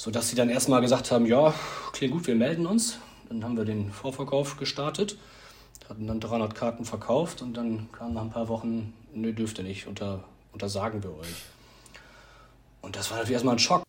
sodass sie dann erstmal gesagt haben, ja, klingt gut, wir melden uns. Dann haben wir den Vorverkauf gestartet, hatten dann 300 Karten verkauft und dann kam nach ein paar Wochen, nö, dürft ihr nicht, unter, untersagen wir euch. Und das war natürlich erstmal ein Schock.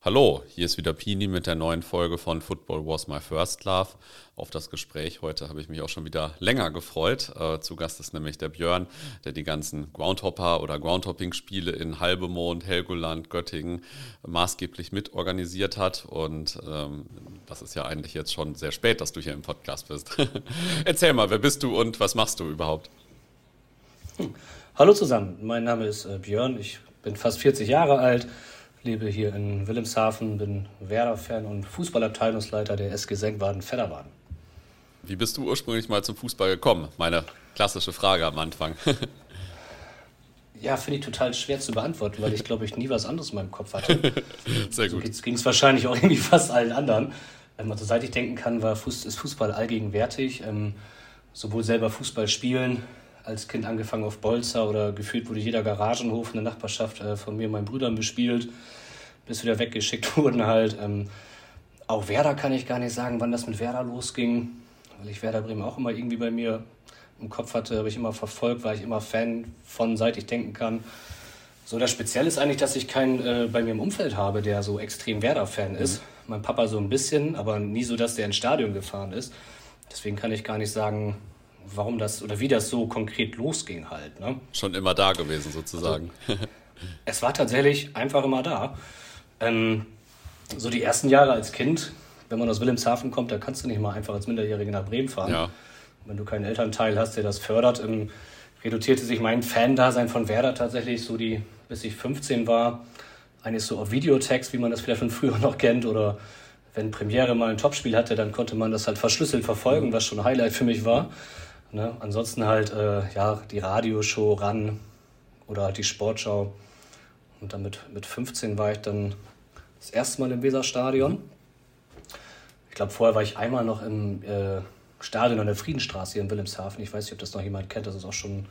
Hallo, hier ist wieder Pini mit der neuen Folge von Football Was My First Love. Auf das Gespräch heute habe ich mich auch schon wieder länger gefreut. Äh, zu Gast ist nämlich der Björn, der die ganzen Groundhopper oder Groundhopping-Spiele in Halbemond, Helgoland, Göttingen maßgeblich mitorganisiert hat. Und ähm, das ist ja eigentlich jetzt schon sehr spät, dass du hier im Podcast bist. Erzähl mal, wer bist du und was machst du überhaupt? Hallo zusammen, mein Name ist äh, Björn, ich bin fast 40 Jahre alt lebe hier in Wilhelmshaven, bin Werder-Fan und Fußballabteilungsleiter der SG Senkwaden-Fedderwaden. Wie bist du ursprünglich mal zum Fußball gekommen? Meine klassische Frage am Anfang. ja, finde ich total schwer zu beantworten, weil ich glaube, ich nie was anderes in meinem Kopf hatte. Sehr gut. So ging es wahrscheinlich auch irgendwie fast allen anderen. Wenn man so seit ich denken kann, war Fuß, ist Fußball allgegenwärtig. Ähm, sowohl selber Fußball spielen, als Kind angefangen auf Bolzer oder gefühlt wurde jeder Garagenhof in der Nachbarschaft äh, von mir und meinen Brüdern bespielt, bis wieder weggeschickt wurden halt. Ähm, auch Werder kann ich gar nicht sagen, wann das mit Werder losging, weil ich Werder Bremen auch immer irgendwie bei mir im Kopf hatte, habe ich immer verfolgt, war ich immer Fan von, seit ich denken kann. So, das Spezielle ist eigentlich, dass ich keinen äh, bei mir im Umfeld habe, der so extrem Werder-Fan ist. Mhm. Mein Papa so ein bisschen, aber nie so, dass der ins Stadion gefahren ist. Deswegen kann ich gar nicht sagen, warum das oder wie das so konkret losging halt. Ne? Schon immer da gewesen sozusagen. Also, es war tatsächlich einfach immer da. Ähm, so die ersten Jahre als Kind, wenn man aus Wilhelmshaven kommt, da kannst du nicht mal einfach als Minderjährige nach Bremen fahren. Ja. Wenn du keinen Elternteil hast, der das fördert, ähm, reduzierte sich mein Fan-Dasein von Werder tatsächlich so die, bis ich 15 war, eigentlich so auf Videotext, wie man das vielleicht von früher noch kennt oder wenn Premiere mal ein Topspiel hatte, dann konnte man das halt verschlüsselt verfolgen, was schon ein Highlight für mich war. Ne? Ansonsten halt äh, ja, die Radioshow ran oder halt die Sportschau. Und dann mit, mit 15 war ich dann das erste Mal im Weserstadion. Ich glaube, vorher war ich einmal noch im äh, Stadion an der Friedenstraße hier in Wilhelmshaven. Ich weiß nicht, ob das noch jemand kennt. Das ist auch schon,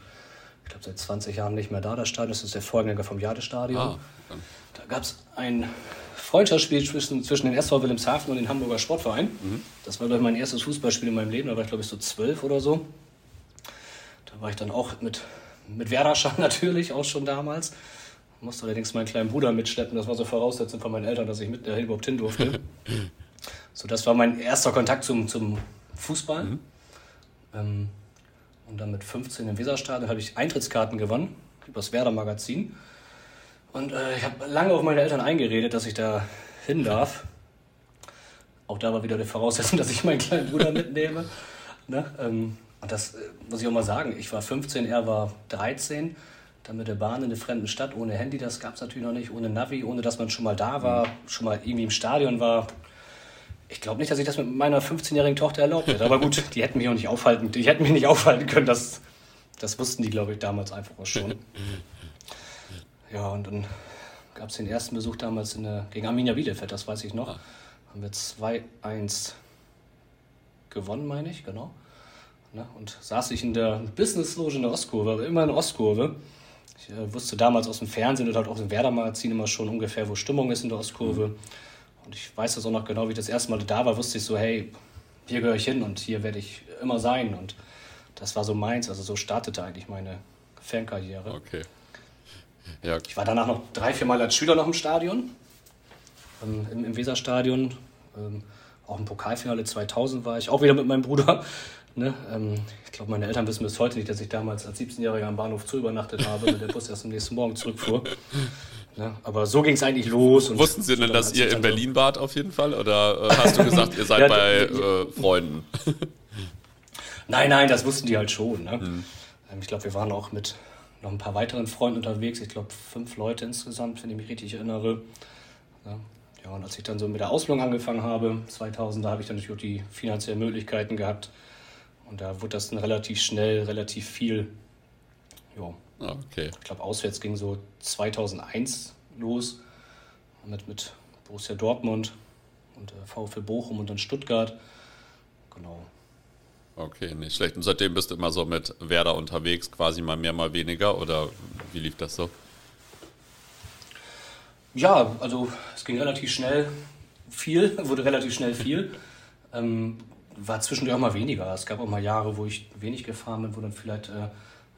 ich glaube, seit 20 Jahren nicht mehr da, das Stadion. Das ist der Vorgänger vom Jadestadion. Ah, da gab es ein Freundschaftsspiel zwischen, zwischen den SV Wilhelmshaven und dem Hamburger Sportverein. Mhm. Das war, glaube ich, mein erstes Fußballspiel in meinem Leben. Da war ich, glaube ich, so zwölf oder so. Da war ich dann auch mit, mit Werderschan natürlich, auch schon damals. Musste allerdings meinen kleinen Bruder mitschleppen. Das war so Voraussetzung von meinen Eltern, dass ich mit der überhaupt hin durfte. so, das war mein erster Kontakt zum, zum Fußball. Mhm. Ähm, und dann mit 15 im Weserstadion habe ich Eintrittskarten gewonnen über das Werder-Magazin. Und äh, ich habe lange auf meine Eltern eingeredet, dass ich da hin darf. Auch da war wieder die Voraussetzung, dass ich meinen kleinen Bruder mitnehme. Ne? Ähm, und das äh, muss ich auch mal sagen. Ich war 15, er war 13. Dann mit der Bahn in eine fremde Stadt ohne Handy, das gab es natürlich noch nicht, ohne Navi, ohne dass man schon mal da war, schon mal irgendwie im Stadion war. Ich glaube nicht, dass ich das mit meiner 15-jährigen Tochter erlaubt hätte. Aber gut, die hätten mich auch nicht aufhalten, die hätten mich nicht aufhalten können. Das, das wussten die, glaube ich, damals einfach auch schon. Ja, und dann gab es den ersten Besuch damals in der, gegen Arminia Bielefeld, das weiß ich noch. Ah. Haben wir 2-1 gewonnen, meine ich, genau. Ne? Und saß ich in der Business-Loge in der Ostkurve, immer in der Ostkurve. Ich äh, wusste damals aus dem Fernsehen oder halt auch im Werder-Magazin immer schon ungefähr, wo Stimmung ist in der Ostkurve. Mhm. Und ich weiß das auch noch genau, wie ich das erste Mal da war, wusste ich so, hey, hier gehöre ich hin und hier werde ich immer sein. Und das war so meins. Also so startete eigentlich meine Fankarriere. Okay. Ja. Ich war danach noch drei, vier Mal als Schüler noch im Stadion, ähm, im, im Weserstadion. Ähm, auch im Pokalfinale 2000 war ich, auch wieder mit meinem Bruder. Ne? Ähm, ich glaube, meine Eltern wissen bis heute nicht, dass ich damals als 17-Jähriger am Bahnhof zu übernachtet habe, weil der Bus erst am nächsten Morgen zurückfuhr. Ne? Aber so ging es eigentlich los. Wussten Sie denn, dass ihr in Berlin wart auf jeden Fall? Oder äh, hast du gesagt, ihr seid ja, bei äh, Freunden? nein, nein, das wussten die halt schon. Ne? Mhm. Ähm, ich glaube, wir waren auch mit noch ein paar weiteren Freunden unterwegs. Ich glaube, fünf Leute insgesamt, wenn ich mich richtig erinnere. Ja. ja, und als ich dann so mit der Ausbildung angefangen habe, 2000, da habe ich dann natürlich auch die finanziellen Möglichkeiten gehabt, und da wurde das dann relativ schnell, relativ viel. Ja. Ah, okay. Ich glaube, auswärts ging so 2001 los mit, mit Borussia Dortmund und äh, VfL Bochum und dann Stuttgart. Genau. Okay, nicht schlecht. Und seitdem bist du immer so mit Werder unterwegs, quasi mal mehr, mal weniger? Oder wie lief das so? Ja, also es ging relativ schnell viel, wurde relativ schnell viel. Ähm, war zwischendurch auch mal weniger. Es gab auch mal Jahre, wo ich wenig gefahren bin, wo dann vielleicht äh,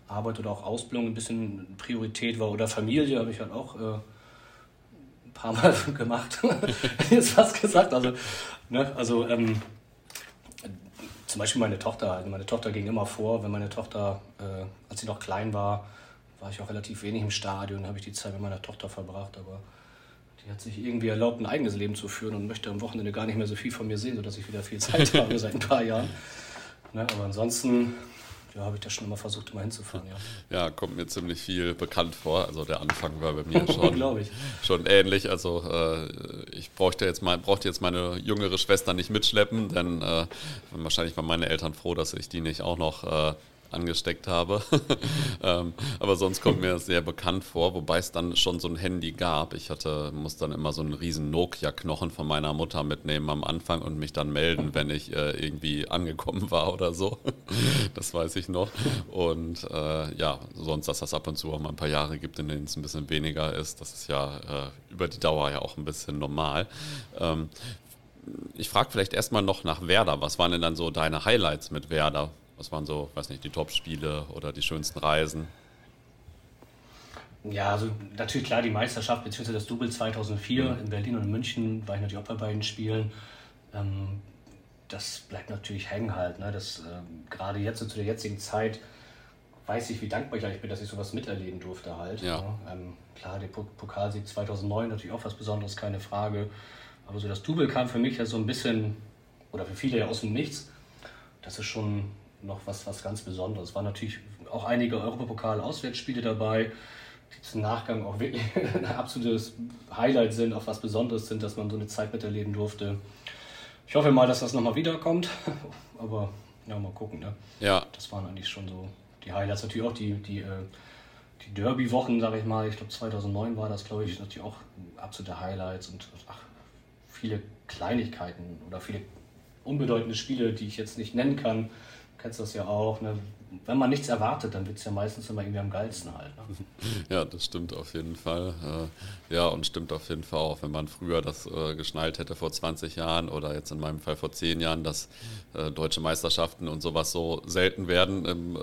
Arbeit oder auch Ausbildung ein bisschen Priorität war oder Familie, habe ich halt auch äh, ein paar Mal gemacht. Jetzt fast gesagt. Also, ne, also ähm, zum Beispiel meine Tochter. Also meine Tochter ging immer vor, wenn meine Tochter, äh, als sie noch klein war, war ich auch relativ wenig im Stadion, habe ich die Zeit mit meiner Tochter verbracht, aber die hat sich irgendwie erlaubt, ein eigenes Leben zu führen und möchte am Wochenende gar nicht mehr so viel von mir sehen, sodass ich wieder viel Zeit habe seit ein paar Jahren. Ne, aber ansonsten ja, habe ich da schon immer versucht, immer hinzufahren, ja. Ja, kommt mir ziemlich viel bekannt vor. Also der Anfang war bei mir schon, schon ähnlich. Also äh, ich brauchte jetzt, mal, brauchte jetzt meine jüngere Schwester nicht mitschleppen, denn äh, wahrscheinlich waren meine Eltern froh, dass ich die nicht auch noch äh, angesteckt habe. ähm, aber sonst kommt mir das sehr bekannt vor, wobei es dann schon so ein Handy gab. Ich hatte, muss dann immer so einen riesen Nokia-Knochen von meiner Mutter mitnehmen am Anfang und mich dann melden, wenn ich äh, irgendwie angekommen war oder so. das weiß ich noch. Und äh, ja, sonst, dass das ab und zu auch mal ein paar Jahre gibt, in denen es ein bisschen weniger ist, das ist ja äh, über die Dauer ja auch ein bisschen normal. Ähm, ich frage vielleicht erstmal noch nach Werder. Was waren denn dann so deine Highlights mit Werder? Was waren so, weiß nicht, die Top-Spiele oder die schönsten Reisen? Ja, also natürlich klar die Meisterschaft bzw. das Double 2004 mhm. in Berlin und in München war ich natürlich auch bei beiden Spielen. Ähm, das bleibt natürlich hängen halt. Ne? Das, ähm, gerade jetzt zu der jetzigen Zeit weiß ich, wie dankbar ich bin, dass ich sowas miterleben durfte halt. Ja. Ne? Ähm, klar, der Pokalsieg 2009 natürlich auch was Besonderes, keine Frage. Aber so das Double kam für mich ja so ein bisschen, oder für viele ja aus dem Nichts. Das ist schon noch was, was ganz Besonderes. Es waren natürlich auch einige Europapokal-Auswärtsspiele dabei, die zum Nachgang auch wirklich ein absolutes Highlight sind, auch was Besonderes sind, dass man so eine Zeit miterleben durfte. Ich hoffe mal, dass das nochmal wiederkommt, aber ja, mal gucken. Ne? Ja. Das waren eigentlich schon so die Highlights. Natürlich auch die, die, äh, die Derby-Wochen, sage ich mal. Ich glaube, 2009 war das, glaube ich, natürlich auch absolute Highlights und ach, viele Kleinigkeiten oder viele unbedeutende Spiele, die ich jetzt nicht nennen kann kennst das ja auch. Ne? Wenn man nichts erwartet, dann wird es ja meistens immer irgendwie am geilsten halt. Ne? Ja, das stimmt auf jeden Fall. Äh, ja, und stimmt auf jeden Fall auch, wenn man früher das äh, geschnallt hätte vor 20 Jahren oder jetzt in meinem Fall vor 10 Jahren, dass äh, deutsche Meisterschaften und sowas so selten werden im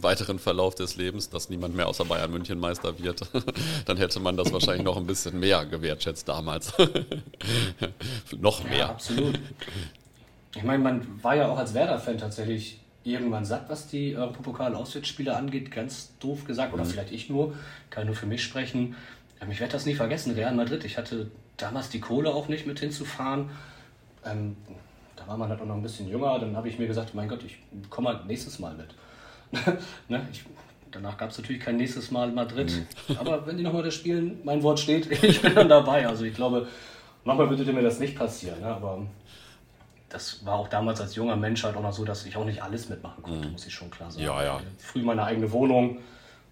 weiteren Verlauf des Lebens, dass niemand mehr außer Bayern München Meister wird, dann hätte man das wahrscheinlich noch ein bisschen mehr gewertschätzt damals. noch mehr. Ja, absolut. Ich meine, man war ja auch als Werder-Fan tatsächlich irgendwann satt, was die Europapokal-Auswärtsspiele angeht, ganz doof gesagt, oder mhm. vielleicht ich nur, kann nur für mich sprechen. Ähm, ich werde das nie vergessen, Real Madrid. Ich hatte damals die Kohle auch nicht mit hinzufahren. Ähm, da war man halt auch noch ein bisschen jünger. Dann habe ich mir gesagt, mein Gott, ich komme halt nächstes Mal mit. ne? ich, danach gab es natürlich kein nächstes Mal Madrid. Mhm. Aber wenn die nochmal das spielen, mein Wort steht, ich bin dann dabei. Also ich glaube, nochmal würde mir das nicht passieren. Ne? Aber das war auch damals als junger Mensch halt auch noch so, dass ich auch nicht alles mitmachen konnte, mhm. muss ich schon klar sagen. Ja, ja. Früh meine eigene Wohnung.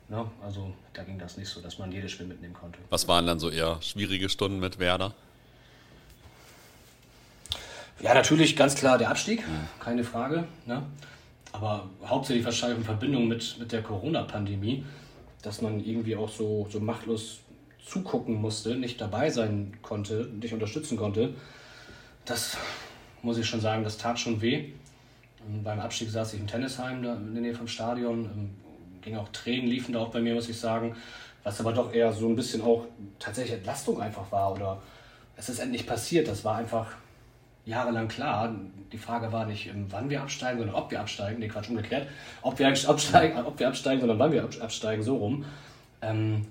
Ne? Also da ging das nicht so, dass man jedes Spiel mitnehmen konnte. Was waren dann so eher schwierige Stunden mit Werder? Ja, natürlich ganz klar der Abstieg, mhm. keine Frage. Ne? Aber hauptsächlich wahrscheinlich in Verbindung mit, mit der Corona-Pandemie, dass man irgendwie auch so, so machtlos zugucken musste, nicht dabei sein konnte, nicht unterstützen konnte. Das muss ich schon sagen, das tat schon weh. Und beim Abstieg saß ich im Tennisheim, da in der Nähe vom Stadion. Ähm, ging auch Tränen, liefen da auch bei mir, muss ich sagen. Was aber doch eher so ein bisschen auch tatsächlich Entlastung einfach war. Oder es ist endlich passiert. Das war einfach jahrelang klar. Die Frage war nicht, ähm, wann wir absteigen, sondern ob wir absteigen. Nee, Quatsch, umgekehrt. Ob wir absteigen, ob wir absteigen sondern wann wir absteigen, so rum. Ähm,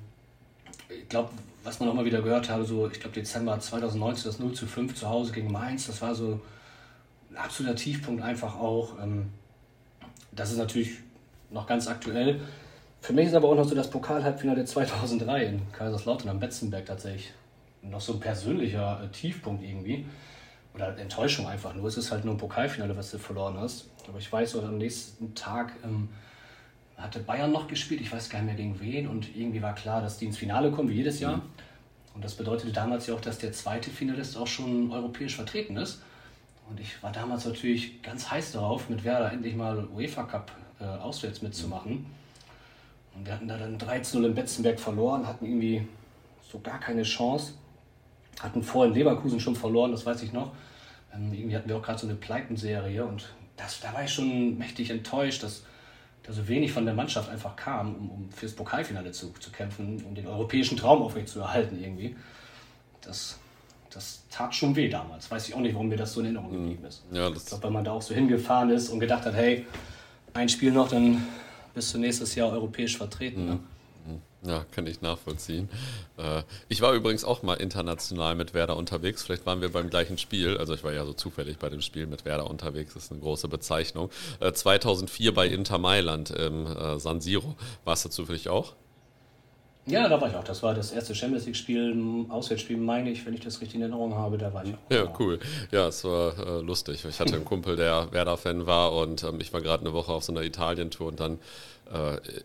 ich glaube, was man auch mal wieder gehört habe, so, ich glaube, Dezember 2019, das 0 zu 5 zu Hause gegen Mainz, das war so ein absoluter Tiefpunkt einfach auch. Ähm, das ist natürlich noch ganz aktuell. Für mich ist aber auch noch so das Pokal-Halbfinale 2003 in Kaiserslautern am Betzenberg tatsächlich noch so ein persönlicher äh, Tiefpunkt irgendwie. Oder Enttäuschung einfach nur. Es ist halt nur ein Pokalfinale, was du verloren hast. Aber ich weiß, oder am nächsten Tag ähm, hatte Bayern noch gespielt, ich weiß gar nicht mehr gegen wen. Und irgendwie war klar, dass die ins Finale kommen, wie jedes Jahr. Mhm. Und das bedeutete damals ja auch, dass der zweite Finalist auch schon europäisch vertreten ist. Und ich war damals natürlich ganz heiß darauf, mit Werder endlich mal UEFA Cup äh, auswärts mitzumachen. Und wir hatten da dann 13-0 in Betzenberg verloren, hatten irgendwie so gar keine Chance. hatten vor in Leverkusen schon verloren, das weiß ich noch. Ähm, irgendwie hatten wir auch gerade so eine Pleitenserie und das, da war ich schon mächtig enttäuscht, dass da so wenig von der Mannschaft einfach kam, um, um fürs Pokalfinale zu, zu kämpfen, um den europäischen Traum aufrechtzuerhalten irgendwie. Das, das tat schon weh damals. Weiß ich auch nicht, warum mir das so in Erinnerung mhm. geblieben ist. Ja, ich glaube, weil man da auch so hingefahren ist und gedacht hat, hey, ein Spiel noch, dann bist du nächstes Jahr europäisch vertreten. Ne? Mhm. Ne? Ja, kann ich nachvollziehen. Äh, ich war übrigens auch mal international mit Werder unterwegs. Vielleicht waren wir beim gleichen Spiel. Also ich war ja so zufällig bei dem Spiel mit Werder unterwegs. Das ist eine große Bezeichnung. 2004 äh, bei Inter Mailand im äh, San Siro. Warst du zufällig auch? Ja, da war ich auch. Das war das erste Champions League-Spiel, Auswärtsspiel, meine ich, wenn ich das richtig in Erinnerung habe. Da war ich auch. Ja, cool. Ja, es war äh, lustig. Ich hatte einen Kumpel, der Werder-Fan war und ähm, ich war gerade eine Woche auf so einer Italien-Tour und dann,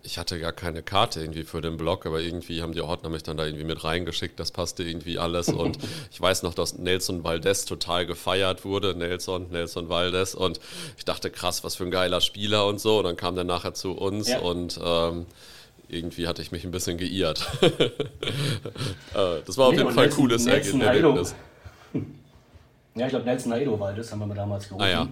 ich hatte gar keine Karte irgendwie für den Blog, aber irgendwie haben die Ordner mich dann da irgendwie mit reingeschickt. Das passte irgendwie alles und ich weiß noch, dass Nelson Valdez total gefeiert wurde. Nelson, Nelson Valdez und ich dachte, krass, was für ein geiler Spieler und so. Und dann kam der nachher zu uns ja. und ähm, irgendwie hatte ich mich ein bisschen geirrt. Äh, das war auf nee, jeden Fall ein cooles Nelson Erlebnis. Ja, ich glaube, Nelson Naedo war das, haben wir damals gerufen. Ah, ja.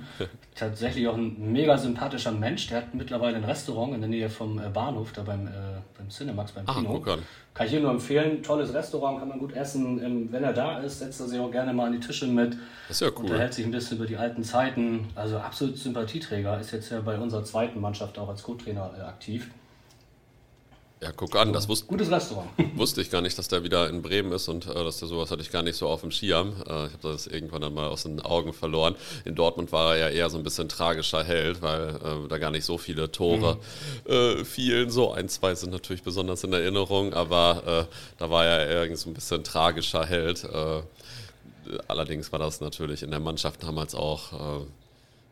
Tatsächlich auch ein mega sympathischer Mensch. Der hat mittlerweile ein Restaurant in der Nähe vom äh, Bahnhof, da beim, äh, beim Cinemax, beim Kino. Ach, kann ich Ihnen nur empfehlen. Tolles Restaurant, kann man gut essen. Ähm, wenn er da ist, setzt er sich auch gerne mal an die Tische mit. Das ist ja cool. Unterhält sich ein bisschen über die alten Zeiten. Also absolut Sympathieträger. Ist jetzt ja bei unserer zweiten Mannschaft auch als Co-Trainer äh, aktiv. Ja, guck an, das wusste, Gutes Restaurant. wusste ich gar nicht, dass der wieder in Bremen ist und äh, dass der sowas hatte ich gar nicht so auf dem Schirm. Äh, ich habe das irgendwann dann mal aus den Augen verloren. In Dortmund war er ja eher so ein bisschen tragischer Held, weil äh, da gar nicht so viele Tore mhm. Äh, fielen. So ein, zwei sind natürlich besonders in Erinnerung, aber äh, da war er eher so ein bisschen tragischer Held. Äh, allerdings war das natürlich in der Mannschaft damals auch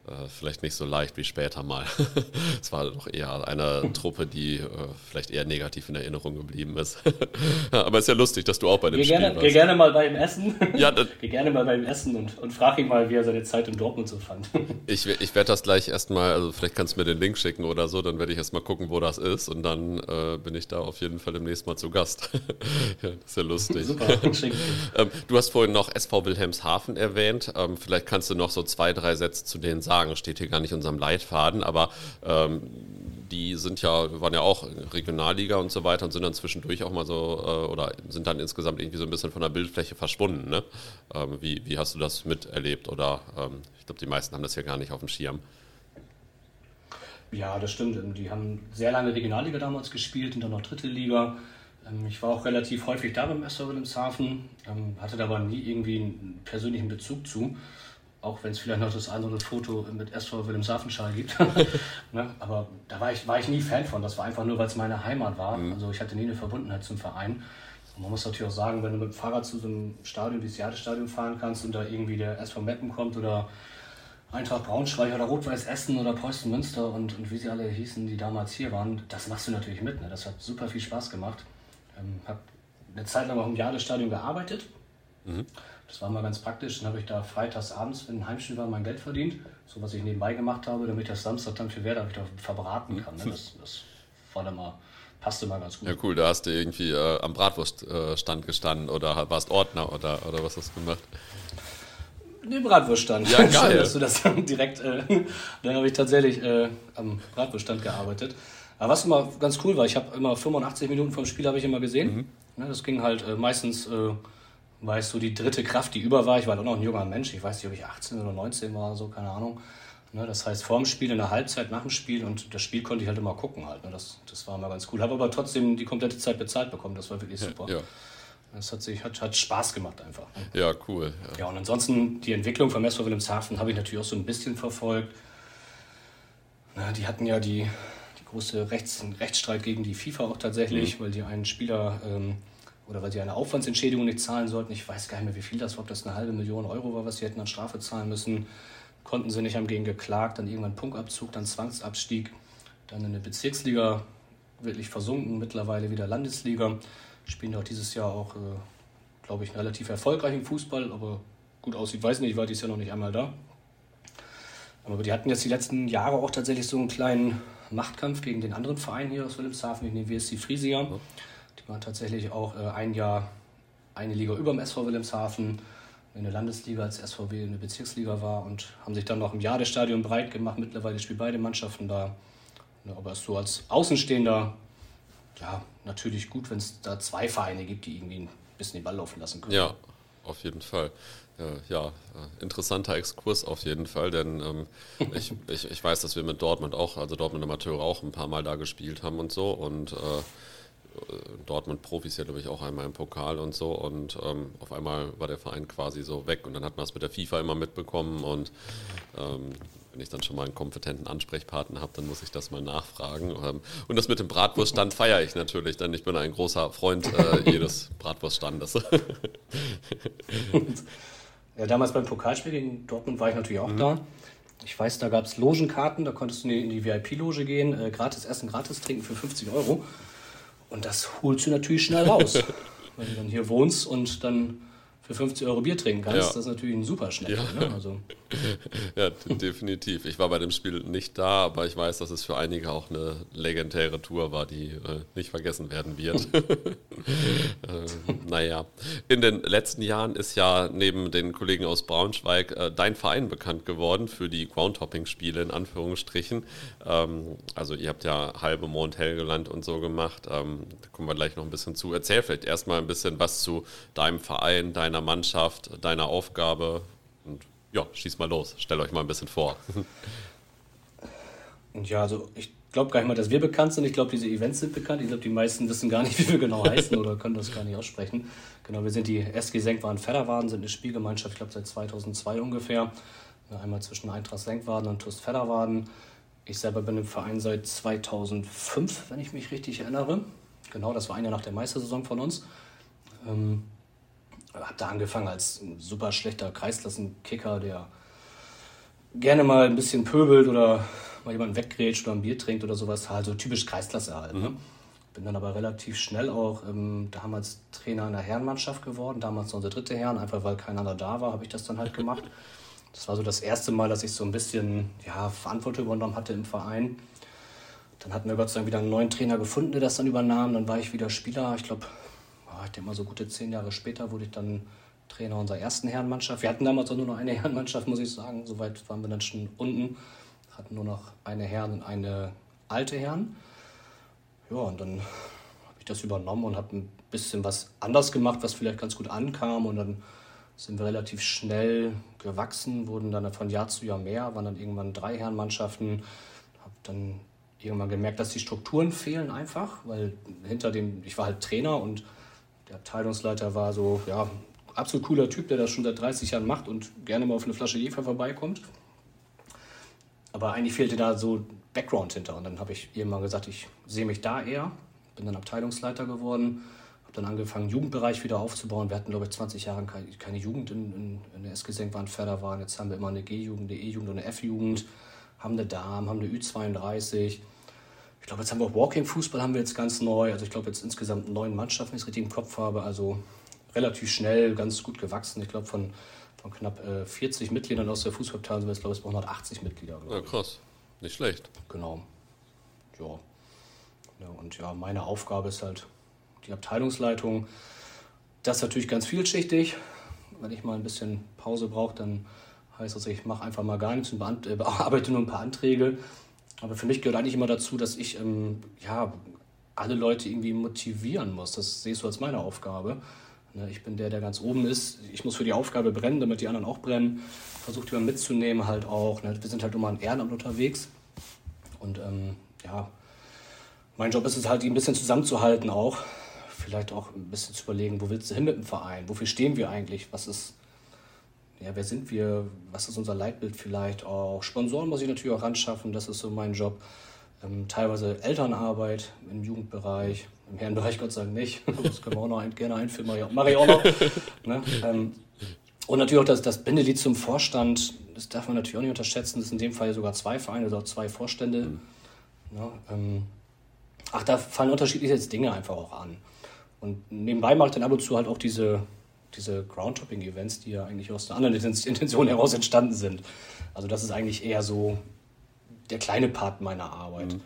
äh, vielleicht nicht so leicht wie später mal. es war doch eher eine Truppe, die äh, vielleicht eher negativ in Erinnerung geblieben ist. Aber es ist ja lustig, dass du auch bei dem geh Spiel gerne, warst. Geh gerne mal bei ihm essen. Ja, geh gerne mal bei ihm essen und, und frag ihn mal, wie er seine Zeit in Dortmund so fand. ich ich werde das gleich erstmal, also vielleicht kannst du mir den Link schicken oder so, dann werde ich erstmal gucken, wo das ist und dann äh, bin ich da auf jeden Fall demnächst mal zu Gast. ja, das ist ja lustig. Super, ähm, du hast vorhin noch SV Wilhelmshaven erwähnt. Ähm, vielleicht kannst du noch so zwei, drei Sätze zu denen sagen sagen, steht hier gar nicht in unserem Leitfaden, aber ähm, die sind ja, waren ja auch Regionalliga und so weiter und sind dann zwischendurch auch mal so, äh, oder sind dann insgesamt irgendwie so ein bisschen von der Bildfläche verschwunden. Ne? Ähm, wie, wie hast du das miterlebt? Oder ähm, ich glaube, die meisten haben das ja gar nicht auf dem Schirm. Ja, das stimmt. Die haben sehr lange Regionalliga damals gespielt und dann noch dritte Liga. Ähm, ich war auch relativ häufig da beim SV Wilhelmshaven, ähm, hatte da aber nie irgendwie einen persönlichen Bezug zu. Auch wenn es vielleicht noch das andere Foto mit SV Wilhelmshaven-Schal gibt. ne? Aber da war ich, war ich nie Fan von. Das war einfach nur, weil es meine Heimat war. Mhm. Also ich hatte nie eine Verbundenheit zum Verein. Und man muss natürlich auch sagen, wenn du mit dem Fahrrad zu so einem Stadion wie das Jadestadion fahren kannst und da irgendwie der SV Meppen kommt oder Eintracht Braunschweig oder Rot-Weiß Essen oder Preußen Münster und, und wie sie alle hießen, die damals hier waren, das machst du natürlich mit. Ne? Das hat super viel Spaß gemacht. Ähm, habe eine Zeit lang auch im Jadestadion gearbeitet. Mhm. Das war mal ganz praktisch. Dann habe ich da freitags abends, wenn ein Heimspiel war, mein Geld verdient. So was ich nebenbei gemacht habe, damit ich das Samstag dann für Werder wieder verbraten kann. Ne? Das, das war dann mal, passte mal ganz gut. Ja, cool. Da hast du irgendwie äh, am Bratwurststand gestanden oder warst Ordner oder, oder was hast du gemacht? Den Bratwurststand. Ja, geil. Schön, dass du das dann direkt, äh, dann habe ich tatsächlich äh, am Bratwurststand gearbeitet. Aber was immer ganz cool war, ich habe immer 85 Minuten vom Spiel habe ich immer gesehen. Mhm. Ne, das ging halt äh, meistens ich so die dritte Kraft, die über war. Ich war auch noch ein junger Mensch. Ich weiß nicht, ob ich 18 oder 19 war, so, keine Ahnung. Ne, das heißt, vor dem Spiel, in der Halbzeit, nach dem Spiel und das Spiel konnte ich halt immer gucken halt. Ne, das, das war immer ganz cool. Habe aber trotzdem die komplette Zeit bezahlt bekommen. Das war wirklich super. Ja. Das hat, sich, hat, hat Spaß gemacht einfach. Ne? Ja, cool. Ja. ja, und ansonsten die Entwicklung von SV Wilhelmshaven habe ich natürlich auch so ein bisschen verfolgt. Na, die hatten ja die, die große Rechts, Rechtsstreit gegen die FIFA auch tatsächlich, mhm. weil die einen Spieler... Ähm, oder weil sie eine Aufwandsentschädigung nicht zahlen sollten. Ich weiß gar nicht mehr, wie viel das war, ob das eine halbe Million Euro war, was sie hätten an Strafe zahlen müssen. Konnten sie nicht, haben gegen geklagt, dann irgendwann Punktabzug, dann Zwangsabstieg, dann in der Bezirksliga wirklich versunken, mittlerweile wieder Landesliga. Spielen auch dieses Jahr auch, äh, glaube ich, einen relativ erfolgreichen Fußball, aber gut aussieht, weiß nicht, ich war dieses Jahr noch nicht einmal da. Aber die hatten jetzt die letzten Jahre auch tatsächlich so einen kleinen Machtkampf gegen den anderen Verein hier aus Wilhelmshaven, den WSC Friesia. Die waren tatsächlich auch äh, ein Jahr eine Liga über dem SV Wilhelmshaven, in der Landesliga als SVW in der Bezirksliga war und haben sich dann noch im Jadestadion breit gemacht. Mittlerweile spielen beide Mannschaften da. Aber so als Außenstehender, ja, natürlich gut, wenn es da zwei Vereine gibt, die irgendwie ein bisschen den Ball laufen lassen können. Ja, auf jeden Fall. Äh, ja, äh, interessanter Exkurs auf jeden Fall, denn ähm, ich, ich, ich weiß, dass wir mit Dortmund auch, also Dortmund Amateure auch ein paar Mal da gespielt haben und so und äh, Dortmund Profis ja, glaube ich, auch einmal im Pokal und so. Und ähm, auf einmal war der Verein quasi so weg. Und dann hat man es mit der FIFA immer mitbekommen. Und ähm, wenn ich dann schon mal einen kompetenten Ansprechpartner habe, dann muss ich das mal nachfragen. Ähm, und das mit dem Bratwurststand feiere ich natürlich, denn ich bin ein großer Freund äh, jedes Bratwurststandes. ja, damals beim Pokalspiel gegen Dortmund war ich natürlich auch mhm. da. Ich weiß, da gab es Logenkarten, da konntest du in die VIP-Loge gehen, äh, gratis essen, gratis trinken für 50 Euro. Und das holst du natürlich schnell raus. Wenn du dann hier wohnst und dann für 50 Euro Bier trinken kannst, ja. das ist natürlich ein super Schnäppchen. Ja. Ne? Also. ja, definitiv. Ich war bei dem Spiel nicht da, aber ich weiß, dass es für einige auch eine legendäre Tour war, die äh, nicht vergessen werden wird. äh, naja, in den letzten Jahren ist ja neben den Kollegen aus Braunschweig äh, dein Verein bekannt geworden für die Groundhopping-Spiele in Anführungsstrichen. Ähm, also ihr habt ja halbe Mond Helgeland und so gemacht. Ähm, da kommen wir gleich noch ein bisschen zu. Erzähl vielleicht erstmal ein bisschen was zu deinem Verein, deiner deiner Mannschaft, deiner Aufgabe. Ja, schieß mal los. Stell euch mal ein bisschen vor. Ja, also ich glaube gar nicht mal, dass wir bekannt sind. Ich glaube, diese Events sind bekannt. Ich glaube, die meisten wissen gar nicht, wie wir genau heißen oder können das gar nicht aussprechen. Genau, wir sind die SG Senkwaren Fedderwaden, sind eine Spielgemeinschaft, ich glaube, seit 2002 ungefähr. Einmal zwischen Eintracht Senkwaden und TuS Fedderwaden. Ich selber bin im Verein seit 2005, wenn ich mich richtig erinnere. Genau, das war ein Jahr nach der Meistersaison von uns. Ähm, habe da angefangen als ein super schlechter Kreisklassenkicker, der gerne mal ein bisschen pöbelt oder mal jemanden weggrätscht oder ein Bier trinkt oder sowas. Also typisch Kreisklasse halt. Ne? Mhm. Bin dann aber relativ schnell auch ähm, damals Trainer einer Herrenmannschaft geworden, damals unsere dritte Herren, einfach weil kein anderer da war, habe ich das dann halt gemacht. Das war so das erste Mal, dass ich so ein bisschen ja, Verantwortung übernommen hatte im Verein. Dann hatten wir Gott sei Dank wieder einen neuen Trainer gefunden, der das dann übernahm. Dann war ich wieder Spieler. Ich glaube, ich denke mal so gute zehn Jahre später wurde ich dann Trainer unserer ersten Herrenmannschaft. Wir hatten damals auch nur noch eine Herrenmannschaft, muss ich sagen. Soweit waren wir dann schon unten. Hatten nur noch eine Herren und eine alte Herren. Ja, und dann habe ich das übernommen und habe ein bisschen was anders gemacht, was vielleicht ganz gut ankam. Und dann sind wir relativ schnell gewachsen, wurden dann von Jahr zu Jahr mehr, waren dann irgendwann drei Herrenmannschaften. Habe dann irgendwann gemerkt, dass die Strukturen fehlen einfach, weil hinter dem, ich war halt Trainer und der Abteilungsleiter war so, ja, absolut cooler Typ, der das schon seit 30 Jahren macht und gerne mal auf eine Flasche Jefer vorbeikommt. Aber eigentlich fehlte da so Background hinter. Und dann habe ich irgendwann gesagt, ich sehe mich da eher. Bin dann Abteilungsleiter geworden, habe dann angefangen, Jugendbereich wieder aufzubauen. Wir hatten, glaube ich, 20 Jahre keine, Jugend in, in, in der SG Senkwaren Förder waren. Jetzt haben wir immer eine G-Jugend, eine E-Jugend und eine F-Jugend, haben eine Damen, haben eine Ü32 ich glaube, jetzt haben wir auch Walking-Fußball haben wir jetzt ganz neu. Also ich glaube jetzt insgesamt neun Mannschaften, wenn ich es richtig im Kopf habe. Also relativ schnell, ganz gut gewachsen. Ich glaube von, von knapp äh, 40 Mitgliedern aus der Fußballabteilung sind wir jetzt glaube ich bei 180 Mitglieder. Ja, krass. Nicht schlecht. Genau. Ja. ja. Und ja, meine Aufgabe ist halt die Abteilungsleitung. Das ist natürlich ganz vielschichtig. Wenn ich mal ein bisschen Pause brauche, dann heißt das, ich mache einfach mal gar nichts und bearbeite nur ein paar Anträge. Aber für mich gehört eigentlich immer dazu, dass ich ähm, ja, alle Leute irgendwie motivieren muss. Das sehe ich so als meine Aufgabe. Ne, ich bin der, der ganz oben ist. Ich muss für die Aufgabe brennen, damit die anderen auch brennen. Versuche die mal mitzunehmen halt auch. Ne. Wir sind halt immer ein Ehrenamt unterwegs. Und ähm, ja, mein Job ist es halt, die ein bisschen zusammenzuhalten auch. Vielleicht auch ein bisschen zu überlegen, wo willst du hin mit dem Verein? Wofür stehen wir eigentlich? Was ist, ja, wer sind wir, was ist unser Leitbild vielleicht auch. Sponsoren muss ich natürlich auch ranschaffen, das ist so mein Job. Ähm, teilweise Elternarbeit im Jugendbereich, im Herrenbereich Gott sei Dank nicht. Das können wir auch noch ein, gerne einführen, mache ich auch, noch. ne? ähm, und natürlich auch das, das Bindeglied zum Vorstand, das darf man natürlich auch nicht unterschätzen. Das sind in dem Fall sogar zwei Vereine, also auch zwei Vorstände. Mhm. Ne? Ähm, ach, da fallen unterschiedliche Dinge einfach auch an. Und nebenbei mache ich dann ab und zu halt auch diese diese Groundtopping-Events, die ja eigentlich aus einer anderen Intention heraus entstanden sind. Also das ist eigentlich eher so der kleine Part meiner Arbeit. Mhm.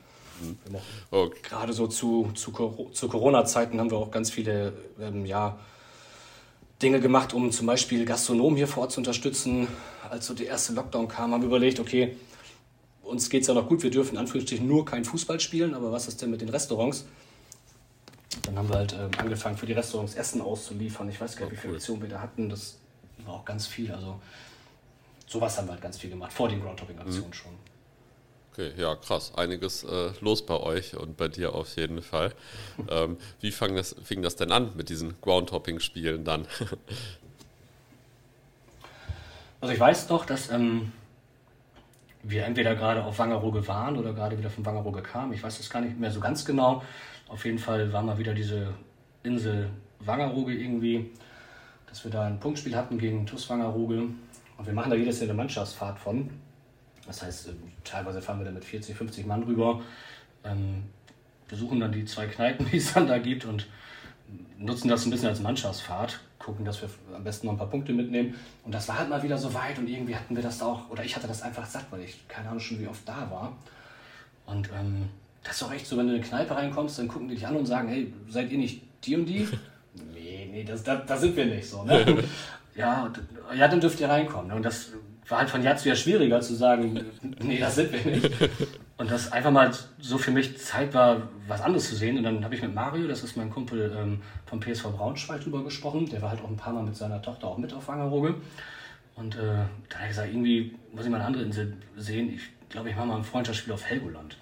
mhm. Okay. Gerade so zu, zu, zu Corona-Zeiten haben wir auch ganz viele ähm, ja, Dinge gemacht, um zum Beispiel Gastronomen hier vor Ort zu unterstützen. Als so der erste Lockdown kam, haben wir überlegt, okay, uns geht es ja noch gut, wir dürfen in Anführungsstrichen nur kein Fußball spielen, aber was ist denn mit den Restaurants? Dann haben wir halt äh, angefangen, für die Restaurants Essen auszuliefern. Ich weiß gar nicht, wie viele Aktionen wir da hatten. Das war auch ganz viel. Also sowas haben wir halt ganz viel gemacht, vor den Groundtopping-Aktionen mhm. schon. Okay, ja, krass. Einiges äh, los bei euch und bei dir auf jeden Fall. ähm, wie fang das, fing das denn an mit diesen Groundtopping-Spielen dann? also ich weiß doch, dass ähm, wir entweder gerade auf Wangerooge waren oder gerade wieder von Wangerooge kamen. Ich weiß das gar nicht mehr so ganz genau. Auf jeden Fall war mal wieder diese Insel Wangerooge irgendwie, dass wir da ein Punktspiel hatten gegen TuS Wangerooge. Und wir machen da jedes Jahr eine Mannschaftsfahrt von. Das heißt, ähm, teilweise fahren wir da mit 40, 50 Mann rüber, ähm, besuchen dann die zwei Kneipen, die es dann da gibt und nutzen das ein bisschen als Mannschaftsfahrt, gucken, dass wir am besten noch ein paar Punkte mitnehmen. Und das war halt mal wieder so weit und irgendwie hatten wir das auch, oder ich hatte das einfach satt, weil ich keine Ahnung schon wie oft da war. Und ähm, das ist auch echt so, wenn du in eine Kneipe reinkommst, dann gucken die dich an und sagen, hey, seid ihr nicht die und die? nee, nee, das, da, da sind wir nicht so. Ne? ja, ja, dann dürft ihr reinkommen. Und das war halt von Jahr zu Jahr schwieriger zu sagen, nee, das sind wir nicht. Und das einfach mal so für mich Zeit war, was anderes zu sehen. Und dann habe ich mit Mario, das ist mein Kumpel ähm, vom PSV Braunschweig, drüber gesprochen. Der war halt auch ein paar Mal mit seiner Tochter auch mit auf Wangerooge. Und äh, da habe ich gesagt, irgendwie muss ich mal eine andere Insel sehen. Ich glaube, ich mache mal ein Freundschaftsspiel auf Helgoland.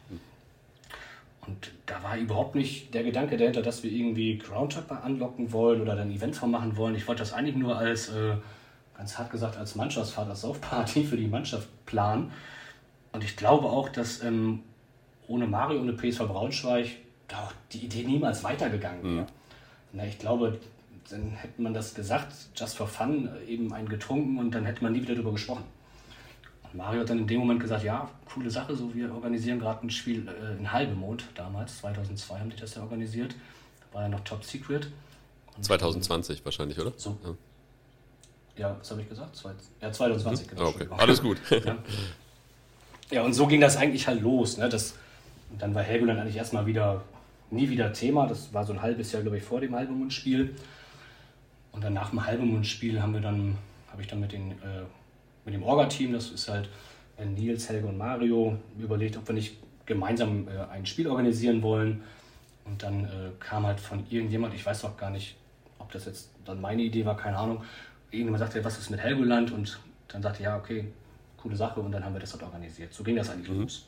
Und da war überhaupt nicht der Gedanke dahinter, dass wir irgendwie Groundhopper anlocken wollen oder dann Event machen wollen. Ich wollte das eigentlich nur als, äh, ganz hart gesagt, als Mannschaftsfahrt, als Saufparty für die Mannschaft planen. Und ich glaube auch, dass ähm, ohne Mario, ohne PSV Braunschweig, da auch die Idee niemals weitergegangen wäre. Mhm. Na, ich glaube, dann hätte man das gesagt, just for fun, eben einen getrunken und dann hätte man nie wieder darüber gesprochen. Mario hat dann in dem Moment gesagt, ja, coole Sache, so wir organisieren gerade ein Spiel äh, in Halbemond damals, 2002 haben die das ja organisiert, war ja noch Top Secret. Und 2020 wahrscheinlich, oder? So. Ja. Ja, was habe ich gesagt? Ja, 2020, mhm. genau. Okay. Alles gut. ja. Ja, und so ging das eigentlich halt los. Ne? Das, dann war Helgoland eigentlich erstmal wieder, nie wieder Thema. Das war so ein halbes Jahr, glaube ich, vor dem Halbemondspiel. Und dann nach dem Halbemondspiel haben wir dann, habe ich dann mit, den, äh, mit dem Orga-Team, das ist halt äh, Nils, Helge und Mario, überlegt, ob wir nicht gemeinsam äh, ein Spiel organisieren wollen. Und dann äh, kam halt von irgendjemand, ich weiß auch gar nicht, ob das jetzt dann meine Idee war, keine Ahnung. Irgendjemand sagte, was ist mit Helgoland? Und dann sagte ja, okay, coole Sache und dann haben wir das dort organisiert. So ging das eigentlich mhm. los.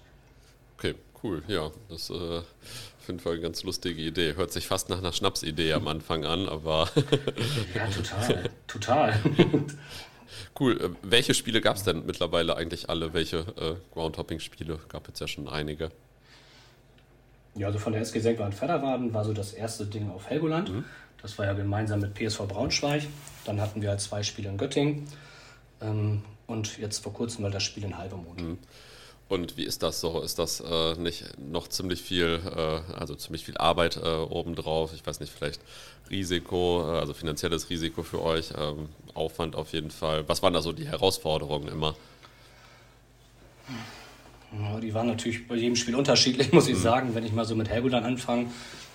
Okay, cool. Ja, das ist äh, auf jeden Fall eine ganz lustige Idee. Hört sich fast nach einer Schnapsidee am Anfang an, aber. ja, total. Total. Cool. Äh, welche Spiele gab es denn mittlerweile eigentlich alle? Welche äh, Groundhopping-Spiele? Gab es ja schon einige. Ja, also von der SG Senkland Fedderwaden war so das erste Ding auf Helgoland. Mhm. Das war ja gemeinsam mit PSV Braunschweig. Dann hatten wir halt zwei Spiele in Göttingen. Ähm, und jetzt vor kurzem mal das Spiel in Halbermond. Mhm. Und wie ist das so? Ist das äh, nicht noch ziemlich viel, äh, also ziemlich viel Arbeit äh, obendrauf? Ich weiß nicht, vielleicht Risiko, äh, also finanzielles Risiko für euch, ähm, Aufwand auf jeden Fall. Was waren da so die Herausforderungen immer? Ja, die waren natürlich bei jedem Spiel unterschiedlich, muss ich mhm. sagen. Wenn ich mal so mit Helgoland anfange,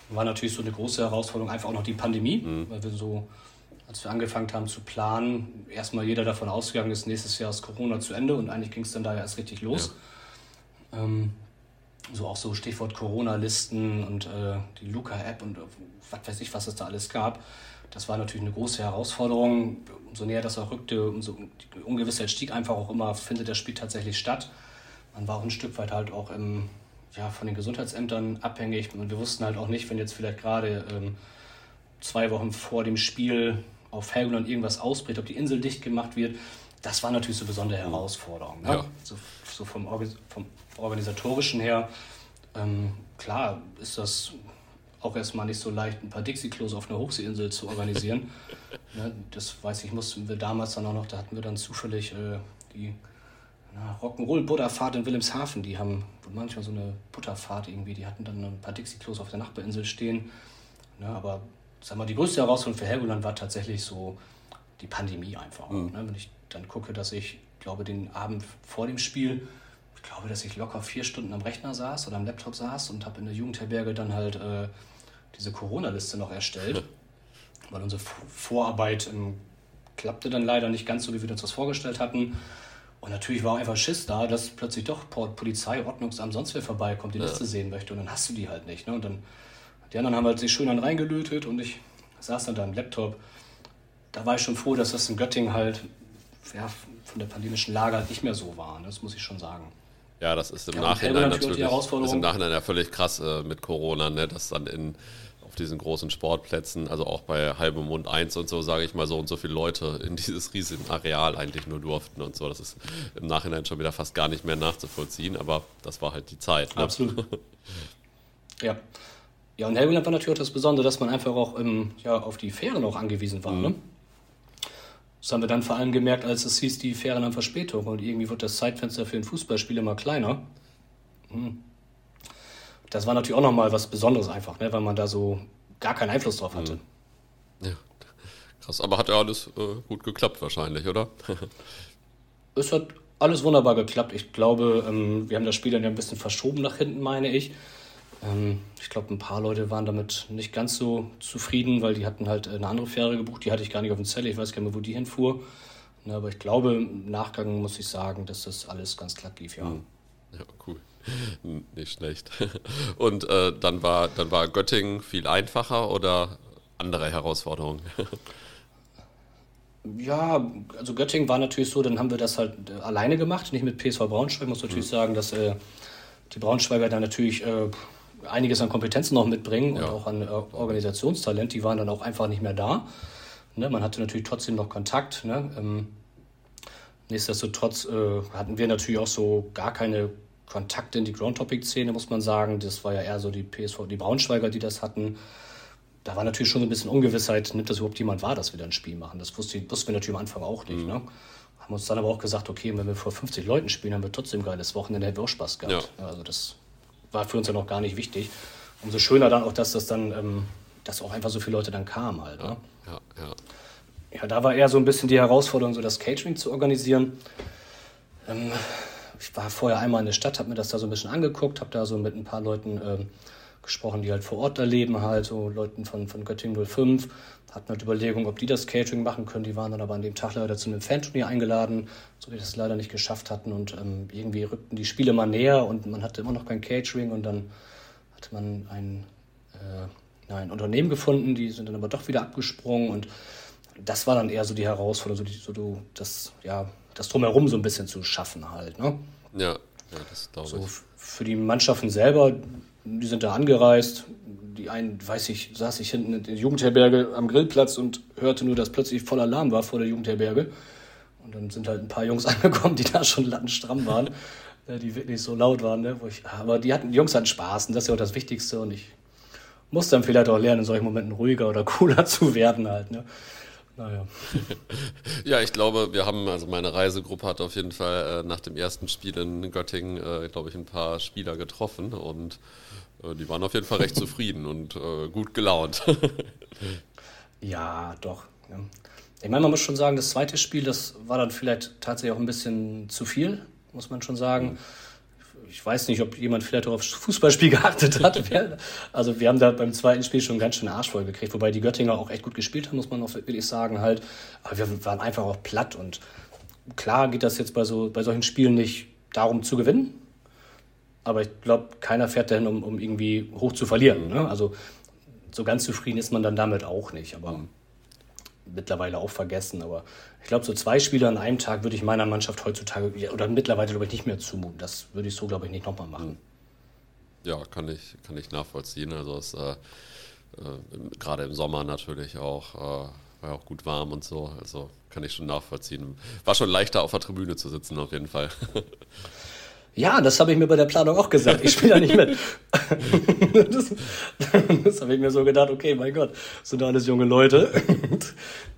war natürlich so eine große Herausforderung einfach auch noch die Pandemie, mhm. weil wir so als wir angefangen haben zu planen, erstmal jeder davon ausgegangen ist, nächstes Jahr ist Corona zu Ende und eigentlich ging es dann da erst richtig los. Ja. Ähm, so auch so Stichwort Corona-Listen und äh, die Luca-App und äh, was weiß ich, was es da alles gab. Das war natürlich eine große Herausforderung. Umso näher das auch rückte, umso die Ungewissheit stieg einfach auch immer, findet das Spiel tatsächlich statt. Man war auch ein Stück weit halt auch im, ja, von den Gesundheitsämtern abhängig und wir wussten halt auch nicht, wenn jetzt vielleicht gerade ähm, zwei Wochen vor dem Spiel auf Helgoland irgendwas ausbricht, ob die Insel dicht gemacht wird. Das war natürlich so eine besondere Herausforderung. Ne? Ja. So, so vom, vom, Organisatorischen her, ähm, klar ist das auch erstmal nicht so leicht, ein paar Dixie-Klos auf einer Hochseeinsel zu organisieren. ne, das weiß ich, mussten wir damals dann auch noch, da hatten wir dann zufällig äh, die Rock'n'Roll-Butterfahrt in Wilhelmshaven. Die haben manchmal so eine Butterfahrt irgendwie, die hatten dann ein paar Dixie-Klos auf der Nachbarinsel stehen. Ne, aber sag mal, die größte Herausforderung für Helgoland war tatsächlich so die Pandemie einfach. Mhm. Ne? Wenn ich dann gucke, dass ich, glaube, den Abend vor dem Spiel, ich glaube, dass ich locker vier Stunden am Rechner saß oder am Laptop saß und habe in der Jugendherberge dann halt äh, diese Corona-Liste noch erstellt. weil unsere Vorarbeit ähm, klappte dann leider nicht ganz so, wie wir uns das vorgestellt hatten. Und natürlich war einfach Schiss da, dass plötzlich doch Polizei, Ordnungsamt, sonst wer vorbeikommt, die ja. Liste sehen möchte. Und dann hast du die halt nicht. Ne? Und dann, die anderen haben halt sich schön dann reingelötet und ich saß dann da am Laptop. Da war ich schon froh, dass das in Göttingen halt ja, von der pandemischen Lage halt nicht mehr so war. Das muss ich schon sagen. Ja, das ist im ja, Nachhinein natürlich, ist im Nachhinein ja völlig krass äh, mit Corona, ne? dass dann in auf diesen großen Sportplätzen, also auch bei Halbem Mond 1 und so, sage ich mal, so und so viele Leute in dieses riesige Areal eigentlich nur durften und so. Das ist im Nachhinein schon wieder fast gar nicht mehr nachzuvollziehen, aber das war halt die Zeit. Ne? Absolut. ja. Ja, und Helgoland war natürlich auch das Besondere, dass man einfach auch ähm, ja, auf die Fähren auch angewiesen war. Mhm. Ne? Das haben wir dann vor allem gemerkt, als es hieß, die Fähren haben Verspätung und irgendwie wird das Zeitfenster für ein Fußballspiel immer kleiner. Mhm das war natürlich auch nochmal was Besonderes einfach, ne, weil man da so gar keinen Einfluss drauf hatte. Ja, krass. Aber hat ja alles äh, gut geklappt wahrscheinlich, oder? es hat alles wunderbar geklappt. Ich glaube, ähm, wir haben das Spiel dann ja ein bisschen verschoben nach hinten, meine ich. Ähm, ich glaube, ein paar Leute waren damit nicht ganz so zufrieden, weil die hatten halt eine andere Fähre gebucht. Die hatte ich gar nicht auf dem Zettel. Ich weiß gar nicht mehr, wo die hinfuhr. Ne, aber ich glaube, im Nachgang muss ich sagen, dass das alles ganz glatt lief, ja. Ja, cool. Nicht schlecht. Und äh, dann, war, dann war Göttingen viel einfacher oder andere Herausforderungen? Ja, also Göttingen war natürlich so, dann haben wir das halt äh, alleine gemacht, nicht mit PSV Braunschweig. Ich muss natürlich mhm. sagen, dass äh, die Braunschweiger da natürlich äh, einiges an Kompetenzen noch mitbringen ja. und auch an äh, Organisationstalent. Die waren dann auch einfach nicht mehr da. Ne, man hatte natürlich trotzdem noch Kontakt. Ne? Ähm, nichtsdestotrotz äh, hatten wir natürlich auch so gar keine Kontakte in die Ground-Topic-Szene, muss man sagen. Das war ja eher so die PSV, die Braunschweiger, die das hatten. Da war natürlich schon so ein bisschen Ungewissheit, nimmt das überhaupt jemand wahr, dass wir da ein Spiel machen. Das wusste, wussten wir natürlich am Anfang auch nicht. Mhm. Ne? Haben uns dann aber auch gesagt, okay, wenn wir vor 50 Leuten spielen, haben wir trotzdem ein geiles Wochenende, hätten wir auch Spaß gehabt. Ja. Also das war für uns ja noch gar nicht wichtig. Umso schöner dann auch, dass das dann, ähm, dass auch einfach so viele Leute dann kamen halt. Ne? Ja, ja, ja. ja, da war eher so ein bisschen die Herausforderung, so das Catering zu organisieren. Ähm, ich war vorher einmal in der Stadt, habe mir das da so ein bisschen angeguckt, habe da so mit ein paar Leuten ähm, gesprochen, die halt vor Ort da leben, halt so Leuten von, von Göttingen 05. Hatten halt Überlegungen, ob die das Catering machen können. Die waren dann aber an dem Tag leider zu einem Fanturnier eingeladen, so wie das es leider nicht geschafft hatten. Und ähm, irgendwie rückten die Spiele mal näher und man hatte immer noch kein Catering. Und dann hatte man ein, äh, ein Unternehmen gefunden, die sind dann aber doch wieder abgesprungen. Und das war dann eher so die Herausforderung, so, die, so das, ja, das Drumherum so ein bisschen zu schaffen halt. Ne? Ja, ja das glaube so, ich. Für die Mannschaften selber, die sind da angereist. Die einen, weiß ich, saß ich hinten in der Jugendherberge am Grillplatz und hörte nur, dass plötzlich voll Alarm war vor der Jugendherberge. Und dann sind halt ein paar Jungs angekommen, die da schon lattenstramm waren, äh, die wirklich so laut waren. Ne? Ich, aber die, hatten, die Jungs hatten Spaß und das ist ja auch das Wichtigste. Und ich muss dann vielleicht auch lernen, in solchen Momenten ruhiger oder cooler zu werden halt. Ne? Naja. ja, ich glaube, wir haben, also meine Reisegruppe hat auf jeden Fall äh, nach dem ersten Spiel in Göttingen, äh, glaube ich, ein paar Spieler getroffen und die waren auf jeden Fall recht zufrieden und äh, gut gelaunt. ja, doch. Ja. Ich meine, man muss schon sagen, das zweite Spiel, das war dann vielleicht tatsächlich auch ein bisschen zu viel, muss man schon sagen. Mhm ich weiß nicht, ob jemand vielleicht auch aufs Fußballspiel geachtet hat. also wir haben da beim zweiten Spiel schon ganz schön Arsch voll gekriegt, wobei die Göttinger auch echt gut gespielt haben, muss man auch wirklich sagen halt. Aber wir waren einfach auch platt und klar geht das jetzt bei, so, bei solchen Spielen nicht darum zu gewinnen. Aber ich glaube, keiner fährt dahin, um, um irgendwie hoch zu verlieren. Ne? Also so ganz zufrieden ist man dann damit auch nicht. Aber mittlerweile auch vergessen. Aber ich glaube, so zwei Spiele an einem Tag würde ich meiner Mannschaft heutzutage oder mittlerweile, glaube ich, nicht mehr zumuten. Das würde ich so, glaube ich, nicht nochmal machen. Ja, kann ich, kann ich nachvollziehen. Also es äh, äh, gerade im Sommer natürlich auch, äh, war auch gut warm und so. Also kann ich schon nachvollziehen. War schon leichter auf der Tribüne zu sitzen, auf jeden Fall. Ja, das habe ich mir bei der Planung auch gesagt. Ich spiele da nicht mit. das, das habe ich mir so gedacht, okay, mein Gott, sind da alles junge Leute.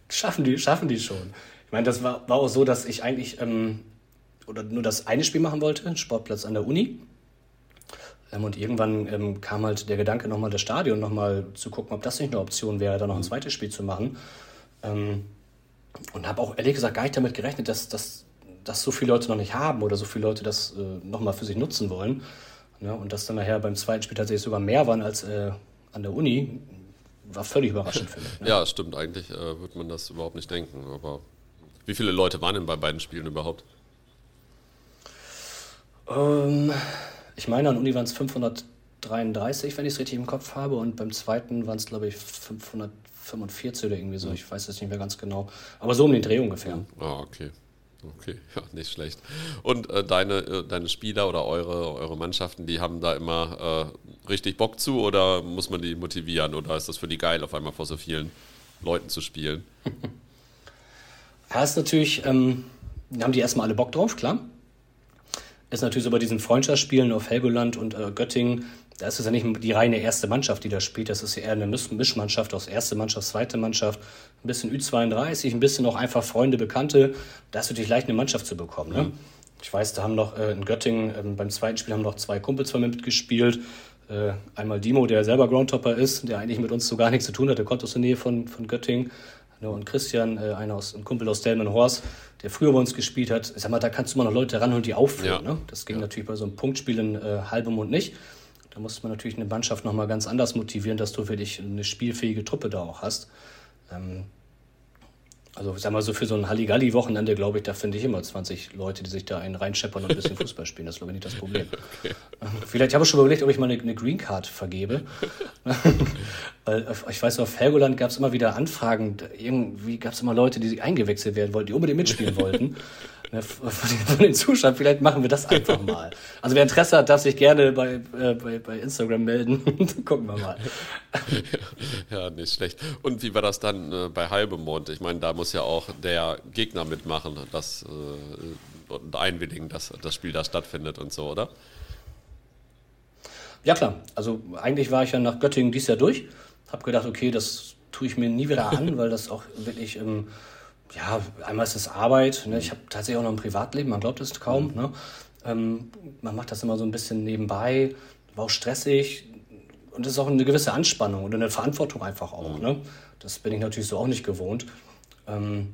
schaffen die, schaffen die schon. Ich meine, das war, war auch so, dass ich eigentlich ähm, oder nur das eine Spiel machen wollte, Sportplatz an der Uni. Ähm, und irgendwann ähm, kam halt der Gedanke, nochmal das Stadion nochmal zu gucken, ob das nicht eine Option wäre, da noch ein zweites Spiel zu machen. Ähm, und habe auch ehrlich gesagt gar nicht damit gerechnet, dass, dass dass so viele Leute noch nicht haben oder so viele Leute das äh, nochmal für sich nutzen wollen. Ja, und dass dann nachher beim zweiten Spiel tatsächlich sogar mehr waren als äh, an der Uni, war völlig überraschend für mich. Ne? Ja, stimmt. Eigentlich äh, würde man das überhaupt nicht denken. Aber wie viele Leute waren denn bei beiden Spielen überhaupt? Ähm, ich meine, an Uni waren es 533, wenn ich es richtig im Kopf habe. Und beim zweiten waren es, glaube ich, 545 oder irgendwie so. Ich weiß es nicht mehr ganz genau. Aber so um den Dreh ungefähr. Ah, okay. Okay, ja, nicht schlecht. Und äh, deine, äh, deine Spieler oder eure, eure Mannschaften, die haben da immer äh, richtig Bock zu oder muss man die motivieren oder ist das für die geil, auf einmal vor so vielen Leuten zu spielen? Ja, ist natürlich, ähm, haben die erstmal alle Bock drauf, klar ist natürlich so bei diesen Freundschaftsspielen auf Helgoland und äh, Göttingen, da ist es ja nicht die reine erste Mannschaft, die da spielt. Das ist ja eher eine Mischmannschaft aus erste Mannschaft, zweite Mannschaft, ein bisschen Ü32, ein bisschen auch einfach Freunde, Bekannte. Da ist natürlich leicht, eine Mannschaft zu bekommen. Ne? Mhm. Ich weiß, da haben noch äh, in Göttingen äh, beim zweiten Spiel haben noch zwei Kumpels von mir mitgespielt. Äh, einmal Dimo, der selber Groundtopper ist, der eigentlich mit uns so gar nichts zu tun hat, der kommt aus der Nähe von, von Göttingen. Ne, und Christian, äh, einer aus, ein Kumpel aus Delmenhorst, der früher bei uns gespielt hat, ich sag mal, da kannst du mal noch Leute ranholen, die aufführen. Ja. Ne? Das ging ja. natürlich bei so einem Punktspiel in äh, halbem Mund nicht. Da muss man natürlich eine Mannschaft nochmal ganz anders motivieren, dass du wirklich eine spielfähige Truppe da auch hast. Ähm, also ich sag mal so für so ein Halligalli-Wochenende, glaube ich, da finde ich immer 20 Leute, die sich da einen reinscheppern und ein bisschen Fußball spielen. Das ist, glaube ich, nicht das Problem. Okay. Vielleicht habe ich schon überlegt, ob ich mal eine, eine Green Card vergebe. Weil äh, ich weiß, auf Helgoland gab es immer wieder Anfragen. Irgendwie gab es immer Leute, die sich eingewechselt werden wollten, die unbedingt mitspielen wollten. Ne, von den Zuschauern, vielleicht machen wir das einfach mal. Also wer Interesse hat, darf sich gerne bei, äh, bei, bei Instagram melden. Gucken wir mal. Ja, nicht schlecht. Und wie war das dann äh, bei Halbemond? Ich meine, da muss ja auch der Gegner mitmachen das, äh, und einwilligen, dass das Spiel da stattfindet und so, oder? Ja klar, also eigentlich war ich ja nach Göttingen dies Jahr durch. Habe gedacht, okay, das tue ich mir nie wieder an, weil das auch wirklich... Ähm, ja, einmal ist es Arbeit. Ne? Ich habe tatsächlich auch noch ein Privatleben, man glaubt es kaum. Mhm. Ne? Ähm, man macht das immer so ein bisschen nebenbei, war auch stressig und es ist auch eine gewisse Anspannung und eine Verantwortung einfach auch. Mhm. Ne? Das bin ich natürlich so auch nicht gewohnt. Ähm,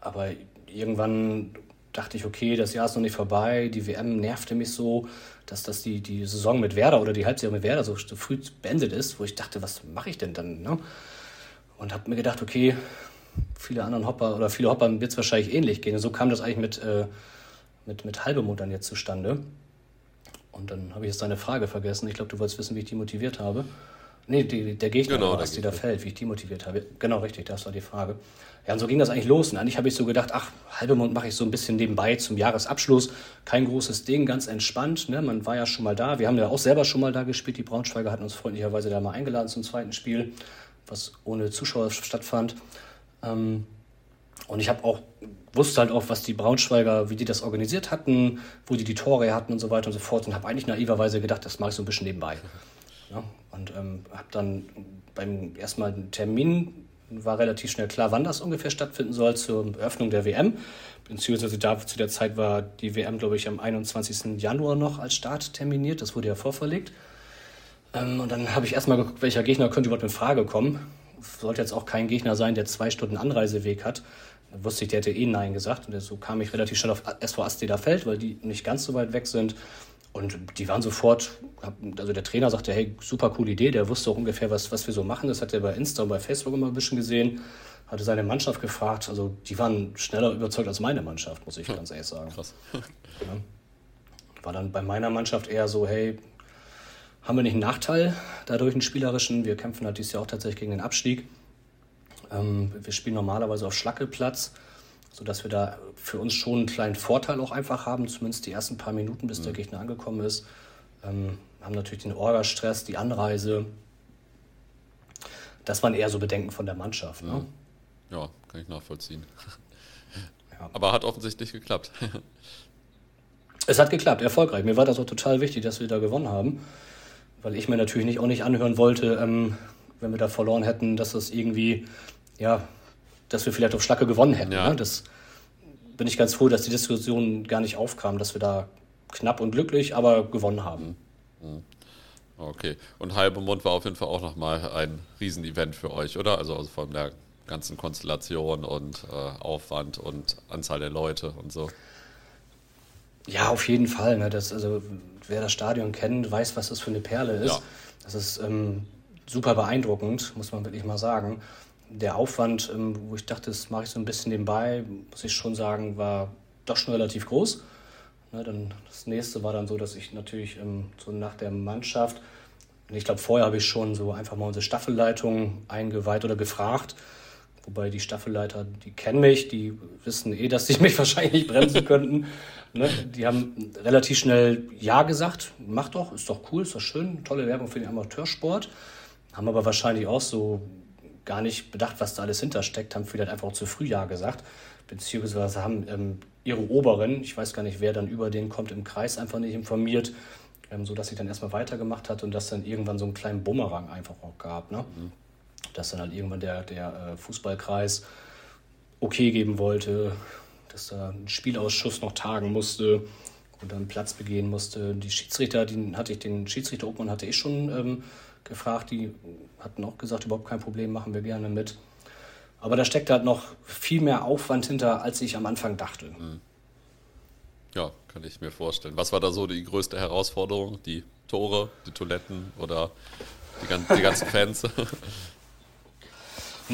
aber irgendwann dachte ich, okay, das Jahr ist noch nicht vorbei, die WM nervte mich so, dass das die, die Saison mit Werder oder die Halbsaison mit Werder so früh beendet ist, wo ich dachte, was mache ich denn dann? Ne? Und habe mir gedacht, okay, viele anderen Hopper oder viele Hopper wird es wahrscheinlich ähnlich gehen. Und so kam das eigentlich mit, äh, mit, mit Halbemut dann jetzt zustande. Und dann habe ich jetzt deine Frage vergessen. Ich glaube, du wolltest wissen, wie ich die motiviert habe. Nee, die, der Gegner, genau, was die da fällt, wie ich die motiviert habe. Genau, richtig, das war die Frage. Ja, und so ging das eigentlich los. Und eigentlich habe ich so gedacht, ach, Halbemond mache ich so ein bisschen nebenbei zum Jahresabschluss. Kein großes Ding, ganz entspannt. Ne? Man war ja schon mal da. Wir haben ja auch selber schon mal da gespielt. Die Braunschweiger hatten uns freundlicherweise da mal eingeladen zum zweiten Spiel, was ohne Zuschauer stattfand. Ähm, und ich habe auch, wusste halt auch, was die Braunschweiger, wie die das organisiert hatten, wo die die Tore hatten und so weiter und so fort. Und habe eigentlich naiverweise gedacht, das mache ich so ein bisschen nebenbei. Ja, und ähm, habe dann beim erstmal Termin war relativ schnell klar, wann das ungefähr stattfinden soll zur Eröffnung der WM. Beziehungsweise da, zu der Zeit war die WM, glaube ich, am 21. Januar noch als Start terminiert. Das wurde ja vorverlegt. Ähm, und dann habe ich erstmal geguckt, welcher Gegner könnte überhaupt in Frage kommen sollte jetzt auch kein Gegner sein, der zwei Stunden Anreiseweg hat. Da wusste ich, der hätte eh Nein gesagt. Und so kam ich relativ schnell auf SV Asteda Feld, weil die nicht ganz so weit weg sind. Und die waren sofort, also der Trainer sagte, hey, super coole Idee, der wusste auch ungefähr, was, was wir so machen. Das hat er bei Insta und bei Facebook immer ein bisschen gesehen. Hatte seine Mannschaft gefragt. Also die waren schneller überzeugt als meine Mannschaft, muss ich ganz ehrlich sagen. Krass. Ja. War dann bei meiner Mannschaft eher so, hey, haben wir nicht einen Nachteil dadurch, einen spielerischen. Wir kämpfen halt dieses Jahr auch tatsächlich gegen den Abstieg. Ähm, wir spielen normalerweise auf Schlackelplatz, sodass wir da für uns schon einen kleinen Vorteil auch einfach haben, zumindest die ersten paar Minuten, bis mhm. der Gegner angekommen ist. Ähm, haben natürlich den Orga-Stress, die Anreise. Das waren eher so Bedenken von der Mannschaft. Ne? Ja, kann ich nachvollziehen. Ja. Aber hat offensichtlich geklappt. es hat geklappt, erfolgreich. Mir war das auch total wichtig, dass wir da gewonnen haben weil ich mir natürlich nicht, auch nicht anhören wollte, ähm, wenn wir da verloren hätten, dass das irgendwie, ja, dass wir vielleicht auf Schlacke gewonnen hätten. Ja. Ne? Das bin ich ganz froh, dass die Diskussion gar nicht aufkam, dass wir da knapp und glücklich, aber gewonnen haben. Mhm. Okay. Und Halbe Mond war auf jeden Fall auch nochmal ein Riesenevent für euch, oder? Also, also von der ganzen Konstellation und äh, Aufwand und Anzahl der Leute und so. Ja, auf jeden Fall. Ne? Das, also, wer das Stadion kennt, weiß, was das für eine Perle ist. Ja. Das ist ähm, super beeindruckend, muss man wirklich mal sagen. Der Aufwand, ähm, wo ich dachte, das mache ich so ein bisschen nebenbei, muss ich schon sagen, war doch schon relativ groß. Ne, dann das nächste war dann so, dass ich natürlich ähm, so nach der Mannschaft, ich glaube, vorher habe ich schon so einfach mal unsere Staffelleitung eingeweiht oder gefragt. Wobei die Staffelleiter, die kennen mich, die wissen eh, dass sie mich wahrscheinlich bremsen könnten. Ne? Die haben relativ schnell Ja gesagt. Mach doch, ist doch cool, ist doch schön. Tolle Werbung für den Amateursport. Haben aber wahrscheinlich auch so gar nicht bedacht, was da alles hintersteckt, haben vielleicht einfach auch zu früh Ja gesagt. Beziehungsweise haben ähm, ihre Oberen, ich weiß gar nicht, wer dann über den kommt, im Kreis einfach nicht informiert, ähm, sodass sie dann erstmal weitergemacht hat und dass dann irgendwann so einen kleinen Bumerang einfach auch gab. Ne? Mhm. Dass dann halt irgendwann der, der äh, Fußballkreis okay geben wollte, dass da ein Spielausschuss noch tagen musste und dann Platz begehen musste. Die Schiedsrichter, die hatte ich, den Schiedsrichter Obmann hatte ich schon ähm, gefragt, die hatten auch gesagt, überhaupt kein Problem, machen wir gerne mit. Aber da steckt halt noch viel mehr Aufwand hinter, als ich am Anfang dachte. Hm. Ja, kann ich mir vorstellen. Was war da so die größte Herausforderung? Die Tore, die Toiletten oder die, ganzen, die ganzen Fans?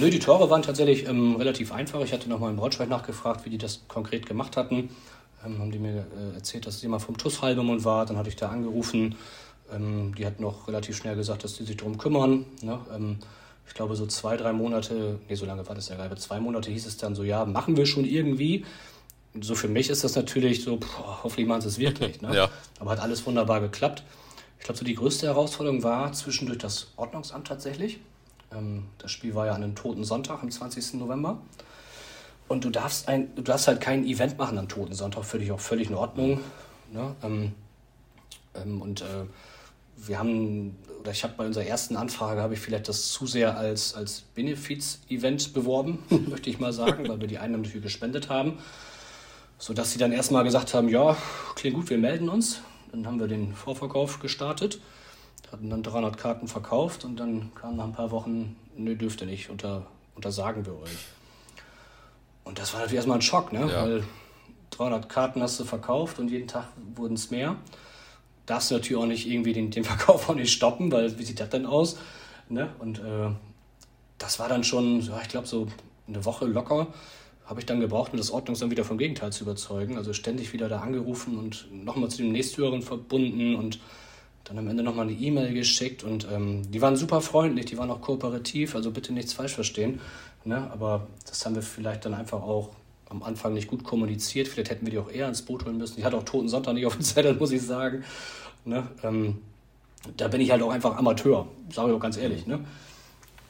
Nö, die Tore waren tatsächlich ähm, relativ einfach. Ich hatte nochmal im Braunschweig nachgefragt, wie die das konkret gemacht hatten. Ähm, haben die mir äh, erzählt, dass es jemand vom TUS Halbemund war. Dann hatte ich da angerufen. Ähm, die hatten noch relativ schnell gesagt, dass die sich darum kümmern. Ne? Ähm, ich glaube, so zwei, drei Monate, nee, so lange war das ja gar nicht, zwei Monate hieß es dann so, ja, machen wir schon irgendwie. So für mich ist das natürlich so, boah, hoffentlich machen sie es wirklich. Ne? ja. Aber hat alles wunderbar geklappt. Ich glaube, so die größte Herausforderung war zwischendurch das Ordnungsamt tatsächlich. Ähm, das Spiel war ja an einem toten Sonntag am 20. November. Und du darfst, ein, du darfst halt kein Event machen am toten Sonntag, dich auch völlig in Ordnung. Ne? Ähm, ähm, und äh, wir haben, oder ich habe bei unserer ersten Anfrage, habe ich vielleicht das zu sehr als, als Benefiz-Event beworben, möchte ich mal sagen, weil wir die Einnahmen dafür gespendet haben. Sodass sie dann erstmal gesagt haben, ja, klingt gut, wir melden uns. Dann haben wir den Vorverkauf gestartet, hatten dann 300 Karten verkauft und dann kam nach ein paar Wochen, nö, dürfte nicht, unter, untersagen wir euch. Und das war natürlich erstmal ein Schock, ne? Ja. weil 300 Karten hast du verkauft und jeden Tag wurden es mehr darfst du natürlich auch nicht irgendwie den, den Verkauf auch nicht stoppen, weil wie sieht das denn aus? Ne? Und äh, das war dann schon, ja, ich glaube, so eine Woche locker habe ich dann gebraucht, um das Ordnungsamt wieder vom Gegenteil zu überzeugen. Also ständig wieder da angerufen und nochmal zu dem Nächsthöheren verbunden und dann am Ende nochmal eine E-Mail geschickt. Und ähm, die waren super freundlich, die waren auch kooperativ, also bitte nichts falsch verstehen. Ne? Aber das haben wir vielleicht dann einfach auch am Anfang nicht gut kommuniziert. Vielleicht hätten wir die auch eher ins Boot holen müssen. Ich hatte auch Toten Sonntag nicht auf dem Zettel, muss ich sagen. Ne? Ähm, da bin ich halt auch einfach Amateur, sage ich auch ganz ehrlich. Ne?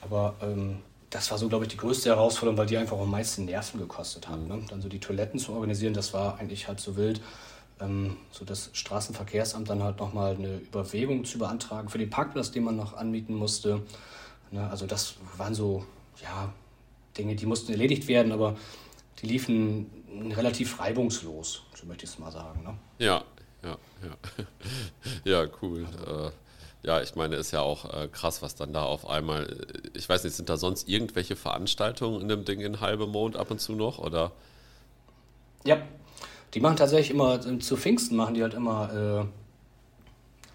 Aber ähm, das war so, glaube ich, die größte Herausforderung, weil die einfach am meisten Nerven gekostet haben. Ne? Dann so die Toiletten zu organisieren, das war eigentlich halt so wild. Ähm, so das Straßenverkehrsamt dann halt nochmal eine Überwägung zu beantragen für den Parkplatz, den man noch anmieten musste. Ne? Also das waren so, ja, Dinge, die mussten erledigt werden, aber die liefen relativ reibungslos, so möchte ich es mal sagen. Ne? Ja, ja, ja. ja, cool. Äh, ja, ich meine, ist ja auch äh, krass, was dann da auf einmal. Äh, ich weiß nicht, sind da sonst irgendwelche Veranstaltungen in dem Ding in halbe Mond ab und zu noch? Oder? Ja, die machen tatsächlich immer, zu Pfingsten machen die halt immer. Äh,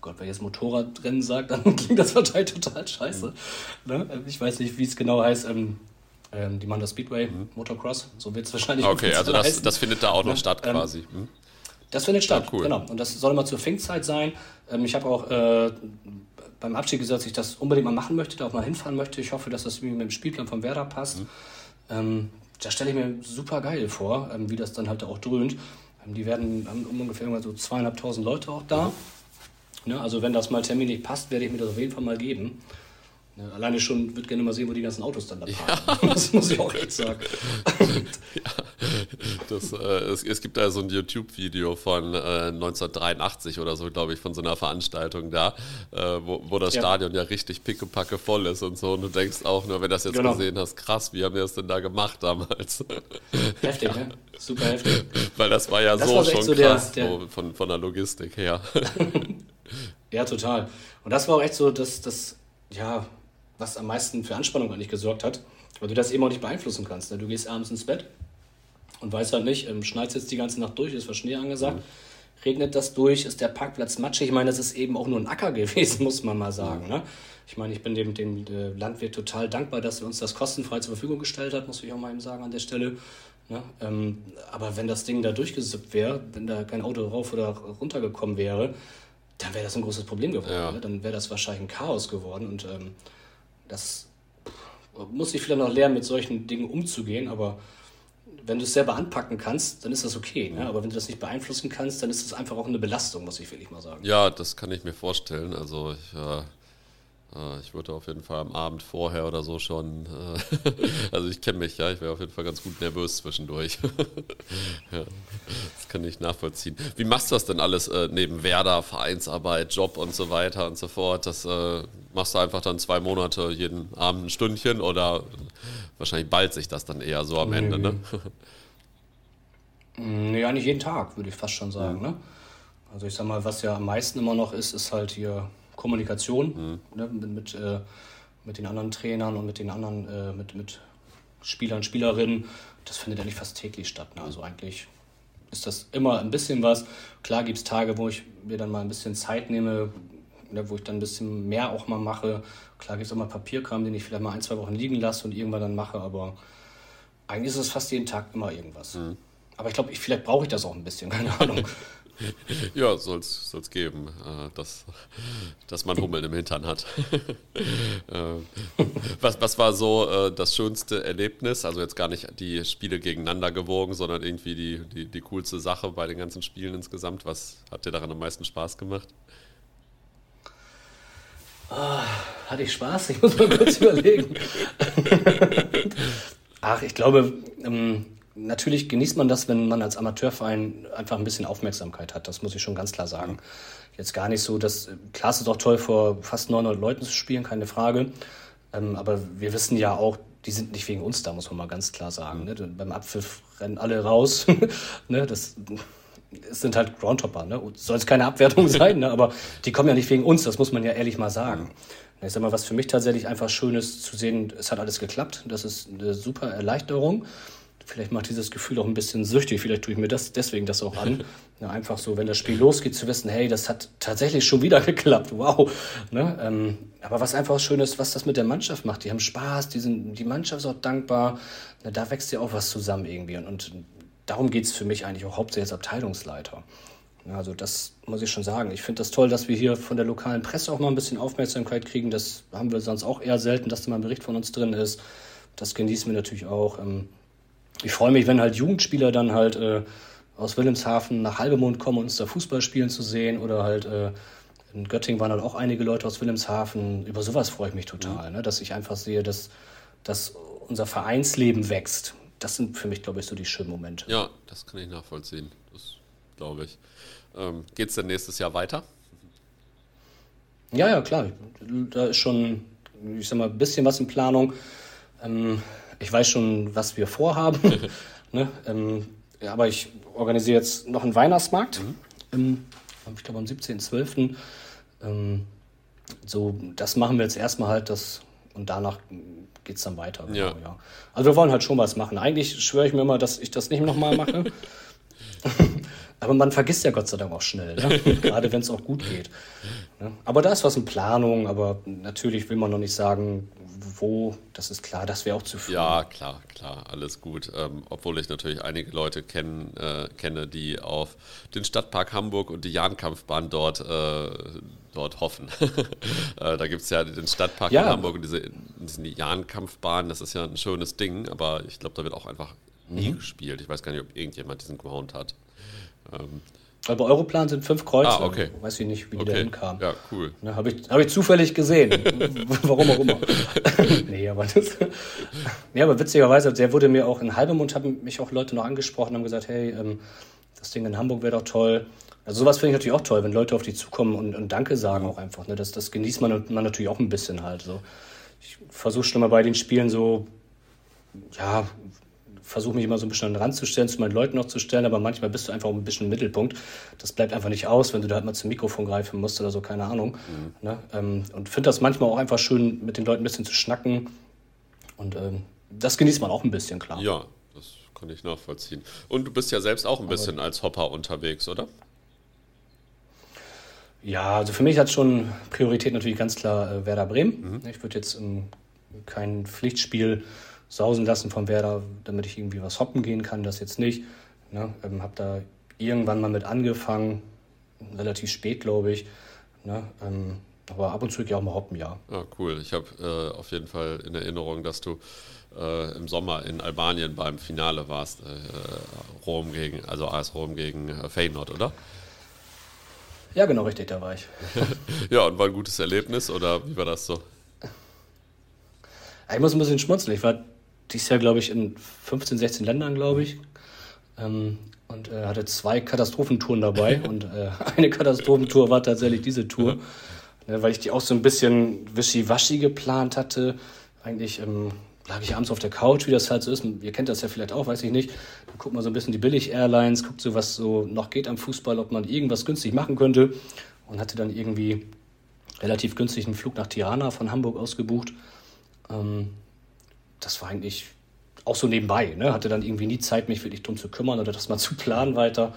Gott, wer jetzt Motorradrennen sagt, dann klingt das wahrscheinlich total scheiße. Mhm. Ne? Ich weiß nicht, wie es genau heißt. Ähm, ähm, die machen das Speedway, mhm. Motocross, so wird es wahrscheinlich Okay, also das, das, findet da auch noch statt ähm, quasi. Mhm. Das findet statt, ja, cool. genau. Und das soll immer zur Finkzeit sein. Ähm, ich habe auch äh, beim Abschied gesagt, dass ich das unbedingt mal machen möchte, da auch mal hinfahren möchte. Ich hoffe, dass das mit dem Spielplan von Werder passt. Mhm. Da stelle ich mir super geil vor, ähm, wie das dann halt auch dröhnt. Ähm, die werden haben ungefähr so zweieinhalbtausend Leute auch da. Mhm. Ja, also wenn das mal terminlich passt, werde ich mir das auf jeden Fall mal geben. Ja, alleine schon wird gerne mal sehen, wo die ganzen Autos dann da parken. Ja. Das muss ich auch echt sagen. ja, das, äh, es, es, gibt da so ein YouTube-Video von äh, 1983 oder so, glaube ich, von so einer Veranstaltung da, äh, wo, wo das ja. Stadion ja richtig pickepacke voll ist und so. Und du denkst auch nur, wenn du das jetzt genau. gesehen hast, krass, wie haben wir das denn da gemacht damals? Heftig, ne? Super heftig. Weil das war ja das so schon so krass der, der von, von der Logistik her. ja, total. Und das war auch echt so, dass das, ja, was am meisten für Anspannung eigentlich gesorgt hat, weil du das eben auch nicht beeinflussen kannst. Ne? Du gehst abends ins Bett und weißt halt nicht, ähm, schneidest jetzt die ganze Nacht durch, ist was Schnee angesagt, mhm. regnet das durch, ist der Parkplatz matschig. Ich meine, das ist eben auch nur ein Acker gewesen, muss man mal sagen. Ne? Ich meine, ich bin dem, dem äh, Landwirt total dankbar, dass er uns das kostenfrei zur Verfügung gestellt hat, muss ich auch mal eben sagen an der Stelle. Ne? Ähm, aber wenn das Ding da durchgesippt wäre, wenn da kein Auto rauf oder runter gekommen wäre, dann wäre das ein großes Problem geworden. Ja. Ne? Dann wäre das wahrscheinlich ein Chaos geworden. Und ähm, das muss ich vielleicht noch lernen, mit solchen Dingen umzugehen, aber wenn du es selber anpacken kannst, dann ist das okay. Ne? Aber wenn du das nicht beeinflussen kannst, dann ist es einfach auch eine Belastung, muss ich wirklich mal sagen. Ja, das kann ich mir vorstellen. Also ich, äh ich würde auf jeden Fall am Abend vorher oder so schon, äh, also ich kenne mich, ja, ich wäre auf jeden Fall ganz gut nervös zwischendurch. ja, das kann ich nachvollziehen. Wie machst du das denn alles äh, neben Werder, Vereinsarbeit, Job und so weiter und so fort? Das äh, machst du einfach dann zwei Monate jeden Abend ein Stündchen oder wahrscheinlich ballt sich das dann eher so am nee. Ende, ne? Nee, eigentlich jeden Tag, würde ich fast schon sagen. Mhm. Ne? Also ich sag mal, was ja am meisten immer noch ist, ist halt hier Kommunikation mhm. ne? mit, äh, mit den anderen Trainern und mit den anderen, äh, mit, mit Spielern, Spielerinnen. Das findet eigentlich fast täglich statt. Ne? Also eigentlich ist das immer ein bisschen was. Klar gibt es Tage, wo ich mir dann mal ein bisschen Zeit nehme, ne, wo ich dann ein bisschen mehr auch mal mache. Klar gibt es auch mal Papierkram, den ich vielleicht mal ein, zwei Wochen liegen lasse und irgendwann dann mache, aber eigentlich ist es fast jeden Tag immer irgendwas. Mhm. Aber ich glaube, vielleicht brauche ich das auch ein bisschen, keine Ahnung. ja, soll es geben, äh, dass, dass man Hummeln im Hintern hat. Äh, was, was war so äh, das schönste Erlebnis? Also jetzt gar nicht die Spiele gegeneinander gewogen, sondern irgendwie die, die, die coolste Sache bei den ganzen Spielen insgesamt. Was hat dir daran am meisten Spaß gemacht? Oh, hatte ich Spaß? Ich muss mal kurz überlegen. Ach, ich glaube, ähm, natürlich genießt man das, wenn man als Amateurverein einfach ein bisschen Aufmerksamkeit hat. Das muss ich schon ganz klar sagen. Jetzt gar nicht so, dass, klar ist es auch toll, vor fast 900 Leuten zu spielen, keine Frage. Ähm, aber wir wissen ja auch, die sind nicht wegen uns da, muss man mal ganz klar sagen. Ne? Beim Abpfiff rennen alle raus. ne? Das es sind halt Groundhopper, ne? Soll es keine Abwertung sein, ne? aber die kommen ja nicht wegen uns, das muss man ja ehrlich mal sagen. Ich sag mal, was für mich tatsächlich einfach schön ist zu sehen, es hat alles geklappt. Das ist eine super Erleichterung. Vielleicht macht dieses Gefühl auch ein bisschen süchtig, vielleicht tue ich mir das deswegen das auch an. Ja, einfach so, wenn das Spiel losgeht, zu wissen, hey, das hat tatsächlich schon wieder geklappt. Wow. Ne? Ähm, aber was einfach schön ist, was das mit der Mannschaft macht. Die haben Spaß, die, sind, die Mannschaft ist auch dankbar. Ne, da wächst ja auch was zusammen irgendwie. Und, und darum geht es für mich eigentlich auch hauptsächlich als Abteilungsleiter. Also das muss ich schon sagen. Ich finde das toll, dass wir hier von der lokalen Presse auch mal ein bisschen Aufmerksamkeit kriegen. Das haben wir sonst auch eher selten, dass da mal ein Bericht von uns drin ist. Das genießen wir natürlich auch. Ich freue mich, wenn halt Jugendspieler dann halt äh, aus Wilhelmshaven nach Halbemond kommen, uns da Fußball spielen zu sehen. Oder halt äh, in Göttingen waren halt auch einige Leute aus Wilhelmshaven. Über sowas freue ich mich total, mhm. ne? dass ich einfach sehe, dass, dass unser Vereinsleben wächst das sind für mich, glaube ich, so die schönen Momente. Ja, das kann ich nachvollziehen. Das glaube ich. Ähm, Geht es denn nächstes Jahr weiter? Ja, ja, klar. Da ist schon, ich sag mal, ein bisschen was in Planung. Ähm, ich weiß schon, was wir vorhaben. ne? ähm, ja, aber ich organisiere jetzt noch einen Weihnachtsmarkt. Mhm. Im, ich glaube, am 17.12. Ähm, so, das machen wir jetzt erstmal halt, das, und danach geht es dann weiter. Genau, ja. ja. Also wir wollen halt schon was machen. Eigentlich schwöre ich mir immer, dass ich das nicht nochmal mache. Aber man vergisst ja Gott sei Dank auch schnell, ne? gerade wenn es auch gut geht. Ne? Aber da ist was in Planung, aber natürlich will man noch nicht sagen, wo, das ist klar, das wäre auch zu früh. Ja, klar, klar, alles gut. Ähm, obwohl ich natürlich einige Leute kenn, äh, kenne, die auf den Stadtpark Hamburg und die Jahnkampfbahn dort, äh, dort hoffen. äh, da gibt es ja den Stadtpark ja. in Hamburg und diese, diese Jahnkampfbahn, das ist ja ein schönes Ding, aber ich glaube, da wird auch einfach nie mhm. gespielt. Ich weiß gar nicht, ob irgendjemand diesen Ground hat. Ähm, bei Europlan sind fünf Kreuze. Ah, okay. Weiß ich nicht, wie die okay. da hinkamen. Ja, cool. Ne, Habe ich, hab ich zufällig gesehen. Warum auch immer. nee, aber das. nee, aber witzigerweise, der wurde mir auch in Halbemund, haben mich auch Leute noch angesprochen, haben gesagt, hey, ähm, das Ding in Hamburg wäre doch toll. Also sowas finde ich natürlich auch toll, wenn Leute auf die zukommen und, und Danke sagen auch einfach. Ne? Das, das genießt man, man natürlich auch ein bisschen halt. So. Ich versuche schon mal bei den Spielen so, ja, versuche mich immer so ein bisschen ranzustellen, zu meinen Leuten noch zu stellen, aber manchmal bist du einfach ein bisschen im Mittelpunkt. Das bleibt einfach nicht aus, wenn du da halt mal zum Mikrofon greifen musst oder so, keine Ahnung. Mhm. Ne? Ähm, und finde das manchmal auch einfach schön, mit den Leuten ein bisschen zu schnacken. Und ähm, das genießt man auch ein bisschen, klar. Ja, das kann ich nachvollziehen. Und du bist ja selbst auch ein bisschen aber als Hopper unterwegs, oder? Ja, also für mich hat schon Priorität natürlich ganz klar äh, Werder Bremen. Mhm. Ich würde jetzt ähm, kein Pflichtspiel sausen lassen von Werder, damit ich irgendwie was hoppen gehen kann, das jetzt nicht. Ne? Ähm, habe da irgendwann mal mit angefangen, relativ spät, glaube ich. Ne? Ähm, aber ab und zu ja auch mal hoppen, ja. Ah, cool. Ich habe äh, auf jeden Fall in Erinnerung, dass du äh, im Sommer in Albanien beim Finale warst. Äh, Rom gegen, also AS Rom gegen äh, Feyenoord, oder? Ja, genau, richtig, da war ich. ja, und war ein gutes Erlebnis oder wie war das so? Ich muss ein bisschen schmunzeln. Ich war dieses Jahr, glaube ich, in 15, 16 Ländern, glaube ich. Ähm, und äh, hatte zwei Katastrophentouren dabei. und äh, eine Katastrophentour war tatsächlich diese Tour, ne, weil ich die auch so ein bisschen wischiwaschi geplant hatte. Eigentlich ähm, lag ich abends auf der Couch, wie das halt so ist. Ihr kennt das ja vielleicht auch, weiß ich nicht. Dann guckt man so ein bisschen die Billig-Airlines, guckt so, was so noch geht am Fußball, ob man irgendwas günstig machen könnte. Und hatte dann irgendwie relativ günstig einen Flug nach Tirana von Hamburg aus gebucht. Ähm, das war eigentlich auch so nebenbei. Ne? Hatte dann irgendwie nie Zeit, mich wirklich drum zu kümmern oder das mal zu planen weiter.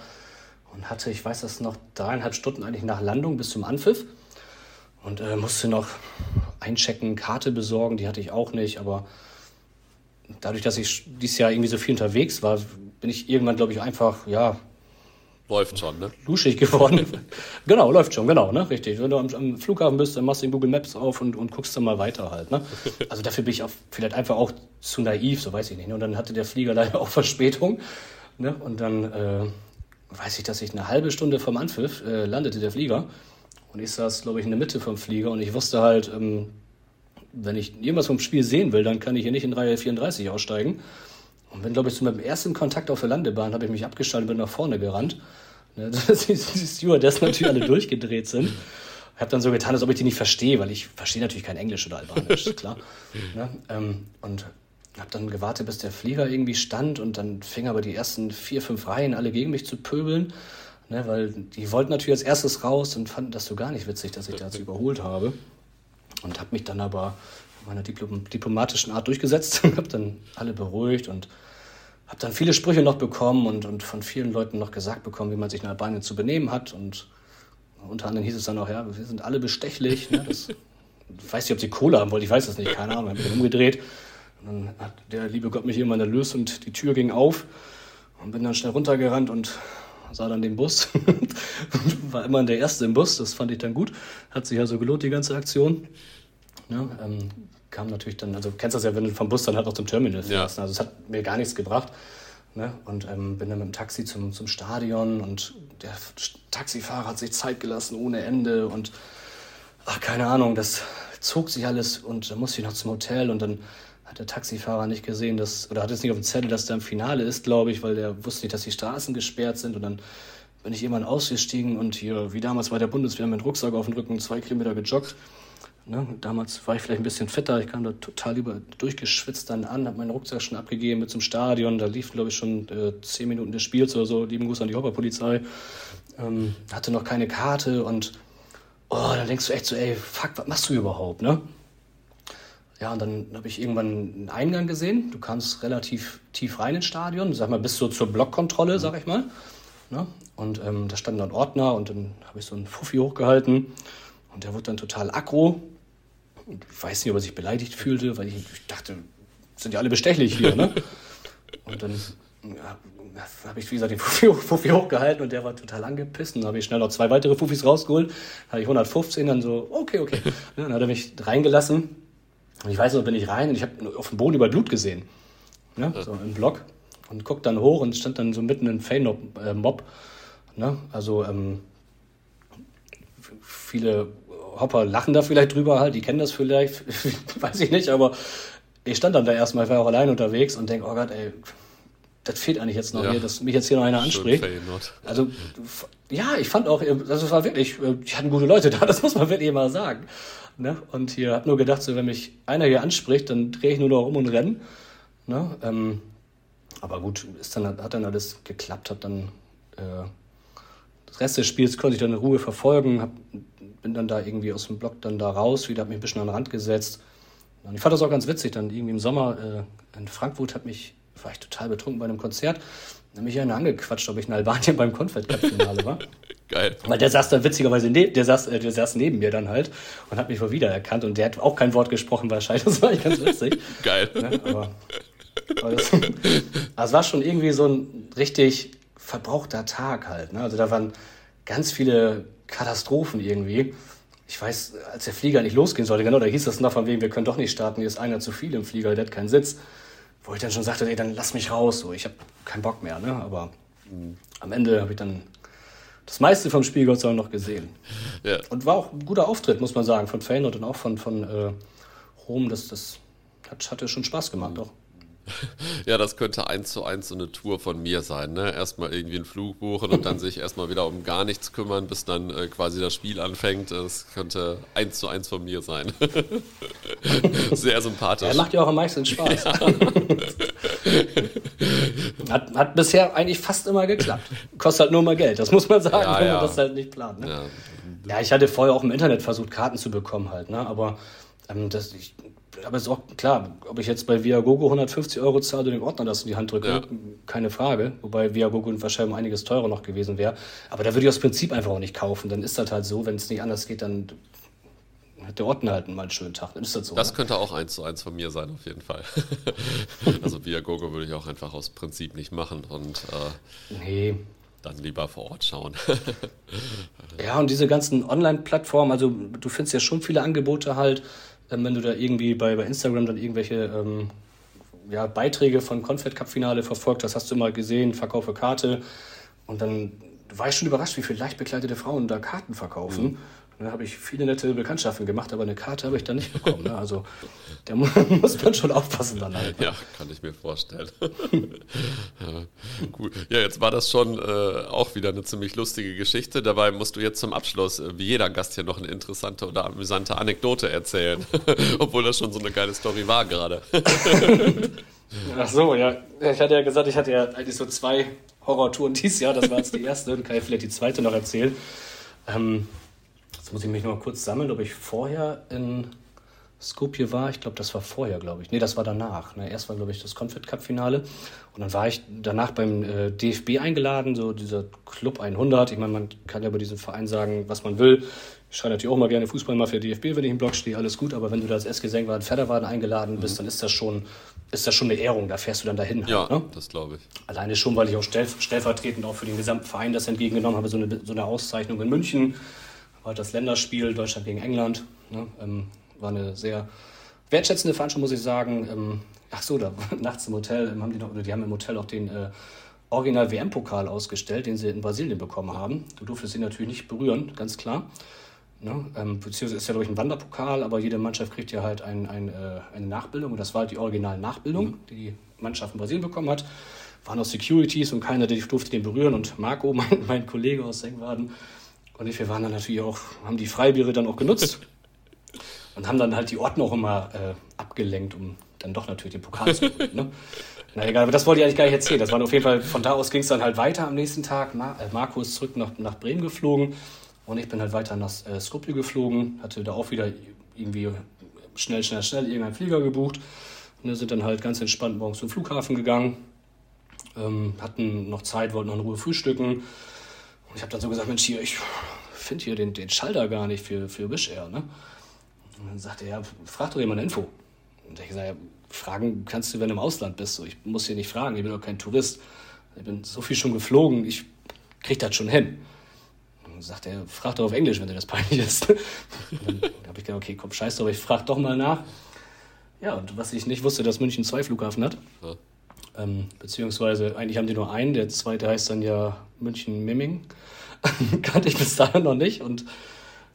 Und hatte, ich weiß das noch, dreieinhalb Stunden eigentlich nach Landung bis zum Anpfiff. Und äh, musste noch einchecken, Karte besorgen, die hatte ich auch nicht. Aber dadurch, dass ich dieses Jahr irgendwie so viel unterwegs war, bin ich irgendwann, glaube ich, einfach, ja, Läuft schon, ne? Luschig geworden. genau, läuft schon, genau, ne? Richtig. Wenn du am, am, Flughafen bist, dann machst du den Google Maps auf und, und guckst dann mal weiter halt, ne? Also dafür bin ich auch vielleicht einfach auch zu naiv, so weiß ich nicht. Ne? Und dann hatte der Flieger leider auch Verspätung, ne? Und dann äh, weiß ich, dass ich eine halbe Stunde vom Anpfiff äh, landete der Flieger. Und ich saß, glaube ich, in der Mitte vom Flieger und ich wusste halt, ähm, wenn ich irgendwas vom Spiel sehen will, dann kann ich hier nicht in Reihe 34 aussteigen. Und bin, glaube ich, zu meinem ersten Kontakt auf der Landebahn, habe ich mich abgeschaltet und bin nach vorne gerannt. Ne, dass die, natürlich alle durchgedreht sind. Ich habe dann so getan, als ob ich die nicht verstehe, weil ich verstehe natürlich kein Englisch oder Albanisch, klar. Ne? Ähm, und habe dann gewartet, bis der Flieger irgendwie stand und dann fing aber die ersten vier, fünf Reihen alle gegen mich zu pöbeln, ne? weil die wollten natürlich als erstes raus und fanden das so gar nicht witzig, dass ich dazu überholt habe. Und habe mich dann aber meiner diplomatischen Art durchgesetzt und habe dann alle beruhigt und habe dann viele Sprüche noch bekommen und, und von vielen Leuten noch gesagt bekommen, wie man sich in Albanien zu benehmen hat. Und unter anderem hieß es dann auch, ja, wir sind alle bestechlich. Ne? Das, ich weiß nicht, ob sie Kohle haben wollten, ich weiß das nicht, keine Ahnung. Ich bin umgedreht. Und dann hat der liebe Gott mich irgendwann erlöst und die Tür ging auf. Und bin dann schnell runtergerannt und sah dann den Bus. War immer der Erste im Bus, das fand ich dann gut. Hat sich ja so gelohnt, die ganze Aktion. Ja, ähm, kam natürlich dann, also du kennst das ja, wenn du vom Bus dann halt noch zum Terminal fährst. Ja. Also es hat mir gar nichts gebracht. Ne? Und ähm, bin dann mit dem Taxi zum, zum Stadion und der Taxifahrer hat sich Zeit gelassen ohne Ende und ach, keine Ahnung, das zog sich alles und dann musste ich noch zum Hotel und dann hat der Taxifahrer nicht gesehen, dass, oder hat es nicht auf dem Zettel, dass der im Finale ist, glaube ich, weil der wusste nicht, dass die Straßen gesperrt sind und dann bin ich irgendwann ausgestiegen und hier, wie damals bei der Bundeswehr, mit Rucksack auf dem Rücken zwei Kilometer gejoggt Ne? Damals war ich vielleicht ein bisschen fitter, ich kam da total über, durchgeschwitzt dann an, habe meinen Rucksack schon abgegeben mit zum Stadion. Da lief, glaube ich, schon äh, zehn Minuten des Spiels oder so. Lieben Gruß an die Hopperpolizei. Ähm, hatte noch keine Karte und oh, dann denkst du echt so, ey, fuck, was machst du überhaupt, ne? Ja, und dann habe ich irgendwann einen Eingang gesehen. Du kamst relativ tief rein ins Stadion, sag mal, bis so zur Blockkontrolle, sag ich mal. Ne? Und ähm, da standen dann Ordner und dann habe ich so einen Fuffi hochgehalten und der wurde dann total aggro ich weiß nicht, ob er sich beleidigt fühlte, weil ich, ich dachte, sind ja alle bestechlich hier, ne? Und dann ja, habe ich, wie gesagt, den Fuffi, Fuffi, hochgehalten und der war total angepisst. Und dann habe ich schnell noch zwei weitere Fuffis rausgeholt. Hatte ich 115, dann so, okay, okay. dann hat er mich reingelassen. Und ich weiß noch, bin ich rein und ich habe auf dem Boden über Blut gesehen. Ne? So im Block. Und guck dann hoch und stand dann so mitten in Fane-Mob. Ne? Also ähm, viele Hopper lachen da vielleicht drüber halt, die kennen das vielleicht, weiß ich nicht, aber ich stand dann da erstmal, ich war auch allein unterwegs und denke, oh Gott, ey, das fehlt eigentlich jetzt noch ja. hier, dass mich jetzt hier noch einer anspricht. Also, ja, ich fand auch, das war wirklich, die hatten gute Leute da, das muss man wirklich mal sagen. Ne? Und hier hab nur gedacht, so, wenn mich einer hier anspricht, dann drehe ich nur noch um und renne. Ne? Ähm, aber gut, ist dann, hat dann alles geklappt, hat dann äh, das Rest des Spiels konnte ich dann in Ruhe verfolgen, hab bin dann da irgendwie aus dem Block dann da raus, wieder habe mich ein bisschen an den Rand gesetzt. Und ich fand das auch ganz witzig, dann irgendwie im Sommer äh, in Frankfurt hat mich, war ich total betrunken bei einem Konzert, dann mich einer angequatscht, ob ich in Albanien beim Confed Cup Finale war. Geil. Weil der saß dann witzigerweise, ne der, saß, äh, der saß neben mir dann halt und hat mich wohl wiedererkannt und der hat auch kein Wort gesprochen wahrscheinlich. Das war ganz witzig. Geil. Ne? Aber, aber das, also es war schon irgendwie so ein richtig verbrauchter Tag halt. Ne? Also da waren ganz viele Katastrophen irgendwie. Ich weiß, als der Flieger nicht losgehen sollte, genau, da hieß es noch von wegen, wir können doch nicht starten, hier ist einer zu viel im Flieger, der hat keinen Sitz. Wo ich dann schon sagte, ey, dann lass mich raus, so, ich habe keinen Bock mehr, ne? Aber mhm. am Ende habe ich dann das meiste vom Spiel Gott sei Dank noch gesehen. Ja. Und war auch ein guter Auftritt, muss man sagen, von Feyenoord und auch von, von äh, Rom. Das, das hat, hatte schon Spaß gemacht, mhm. auch. Ja, das könnte eins zu eins so eine Tour von mir sein. Ne? Erstmal irgendwie einen Flug buchen und dann sich erstmal wieder um gar nichts kümmern, bis dann äh, quasi das Spiel anfängt. Das könnte eins zu eins von mir sein. Sehr sympathisch. Ja, macht ja auch am meisten Spaß. Ja. hat, hat bisher eigentlich fast immer geklappt. Kostet halt nur mal Geld, das muss man sagen, ja, wenn man das halt nicht plant. Ne? Ja. ich hatte vorher auch im Internet versucht, Karten zu bekommen halt, ne? aber ähm, das, ich, aber ist auch klar, ob ich jetzt bei Viagogo 150 Euro zahle und den Ordner das in die Hand drücke, ja. keine Frage. Wobei Viagogo wahrscheinlich um einiges teurer noch gewesen wäre. Aber da würde ich aus Prinzip einfach auch nicht kaufen. Dann ist das halt so, wenn es nicht anders geht, dann hat der Ordner halt mal einen schönen Tag. Dann ist das so. Das ne? könnte auch eins zu eins von mir sein, auf jeden Fall. also Viagogo würde ich auch einfach aus Prinzip nicht machen und äh, nee. dann lieber vor Ort schauen. ja, und diese ganzen Online-Plattformen, also du findest ja schon viele Angebote halt ähm, wenn du da irgendwie bei, bei Instagram dann irgendwelche ähm, ja, Beiträge von Confed Cup Finale verfolgt hast, hast du mal gesehen, Verkaufe Karte. Und dann war ich schon überrascht, wie viele leicht bekleidete Frauen da Karten verkaufen. Mhm. Da habe ich viele nette Bekanntschaften gemacht, aber eine Karte habe ich da nicht bekommen. Ne? Also da muss man schon aufpassen dann halt. Ne? Ja, kann ich mir vorstellen. ja, gut. Ja, jetzt war das schon äh, auch wieder eine ziemlich lustige Geschichte. Dabei musst du jetzt zum Abschluss, äh, wie jeder Gast hier, noch eine interessante oder amüsante Anekdote erzählen. Obwohl das schon so eine geile Story war gerade. Ach so, ja. Ich hatte ja gesagt, ich hatte ja eigentlich so zwei Horrortouren dieses Jahr. Das war jetzt die erste und kann ich vielleicht die zweite noch erzählen. Ähm, Jetzt muss ich mich noch mal kurz sammeln, ob ich vorher in Skopje war. Ich glaube, das war vorher, glaube ich. Nee, das war danach. Ne? Erst war, glaube ich, das Confed Cup Finale. Und dann war ich danach beim äh, DFB eingeladen, so dieser Club 100. Ich meine, man kann ja über diesen Verein sagen, was man will. Ich schreibe natürlich auch mal gerne Fußball mal für DFB, wenn ich im Blog stehe, alles gut. Aber wenn du da als SG Senkwart Fedderwaden eingeladen bist, mhm. dann ist das schon ist das schon eine Ehrung. Da fährst du dann dahin. Ja, halt, ne? das glaube ich. Alleine schon, weil ich auch stellvertretend auch für den gesamten Verein das entgegengenommen habe, so eine, so eine Auszeichnung in München war das Länderspiel Deutschland gegen England. Ne? Ähm, war eine sehr wertschätzende Veranstaltung, muss ich sagen. Ähm, ach so, da nachts im Hotel ähm, haben die noch, oder die haben im Hotel auch den äh, Original WM-Pokal ausgestellt, den sie in Brasilien bekommen haben. Du durftest ihn natürlich nicht berühren, ganz klar. Ne? Ähm, beziehungsweise ist ja, glaube ich, ein Wanderpokal, aber jede Mannschaft kriegt ja halt ein, ein, äh, eine Nachbildung. Und das war halt die Original-Nachbildung, mhm. die die Mannschaft in Brasilien bekommen hat. Waren auch Securities und keiner durfte den berühren. Und Marco, mein, mein Kollege aus Sengwaden, und wir waren dann natürlich auch, haben die Freibiere dann auch genutzt und haben dann halt die Orten auch immer äh, abgelenkt, um dann doch natürlich den Pokal zu holen. Ne? Na egal, aber das wollte ich eigentlich gar nicht erzählen. Das war auf jeden Fall, von da aus ging es dann halt weiter am nächsten Tag. Mar äh, Marco ist zurück nach, nach Bremen geflogen und ich bin halt weiter nach äh, Skopje geflogen, hatte da auch wieder irgendwie schnell, schnell, schnell irgendeinen Flieger gebucht. Und wir sind dann halt ganz entspannt morgens zum Flughafen gegangen, ähm, hatten noch Zeit, wollten noch in Ruhe frühstücken ich habe dann so gesagt, Mensch, hier, ich finde hier den, den Schalter gar nicht für, für Wish Air. Ne? Und dann sagte er, ja, frag doch jemand Info. Und ich gesagt, ja, fragen kannst du, wenn du im Ausland bist. So, ich muss hier nicht fragen, ich bin doch kein Tourist. Ich bin so viel schon geflogen, ich krieg das schon hin. Und sagt er, frag doch auf Englisch, wenn dir das peinlich ist. Und dann habe ich gedacht, okay, komm, scheiß doch, ich frag doch mal nach. Ja, und was ich nicht wusste, dass München zwei Flughafen hat. Ja. Ähm, beziehungsweise, eigentlich haben die nur einen, der zweite heißt dann ja München-Mimming. Kannte ich bis dahin noch nicht. Und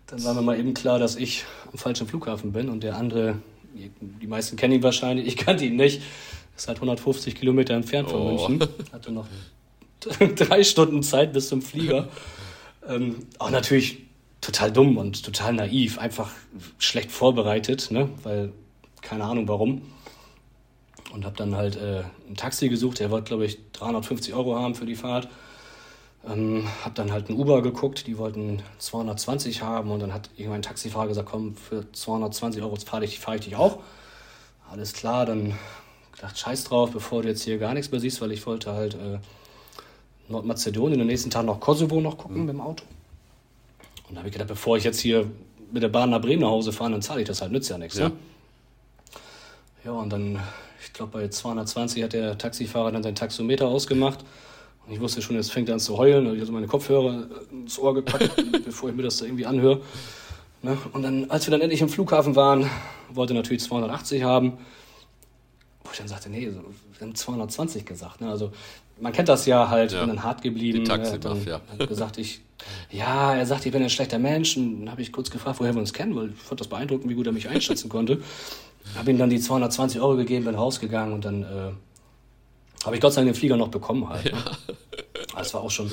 dann war mir mal eben klar, dass ich am falschen Flughafen bin und der andere, die meisten kennen ihn wahrscheinlich, ich kannte ihn nicht, ist halt 150 Kilometer entfernt von oh. München. Hatte noch drei Stunden Zeit bis zum Flieger. Ähm, auch natürlich total dumm und total naiv, einfach schlecht vorbereitet, ne? weil keine Ahnung warum und habe dann halt äh, ein Taxi gesucht. Der wollte, glaube ich, 350 Euro haben für die Fahrt. Ähm, habe dann halt ein Uber geguckt, die wollten 220 haben und dann hat irgendein Taxifahrer gesagt, komm, für 220 Euro fahre ich, fahr ich dich auch. Alles klar, dann gedacht, scheiß drauf, bevor du jetzt hier gar nichts mehr siehst, weil ich wollte halt äh, Nordmazedonien, den nächsten Tag noch Kosovo noch gucken mhm. mit dem Auto. Und da habe ich gedacht, bevor ich jetzt hier mit der Bahn nach Bremen nach Hause fahre, dann zahle ich das halt, nützt ja nichts. Ja, ne? ja und dann, ich glaube, bei 220 hat der Taxifahrer dann sein Taxometer ausgemacht. Und ich wusste schon, jetzt fängt er an zu heulen. Ich hatte meine Kopfhörer ins Ohr gepackt, bevor ich mir das da irgendwie anhöre. Ne? Und dann, als wir dann endlich im Flughafen waren, wollte er natürlich 280 haben. Wo ich dann sagte, nee, wir haben 220 gesagt. Ne? Also man kennt das ja halt, ja. bin dann hart geblieben. Die Taxi dann ja. hat gesagt, ich, ja, er sagt, ich bin ein schlechter Mensch. Und dann habe ich kurz gefragt, woher wir uns kennen, weil ich fand das beeindruckend, wie gut er mich einschätzen konnte. Habe ihm dann die 220 Euro gegeben, bin rausgegangen und dann äh, habe ich Gott sei Dank den Flieger noch bekommen halt. Ne? Das war auch schon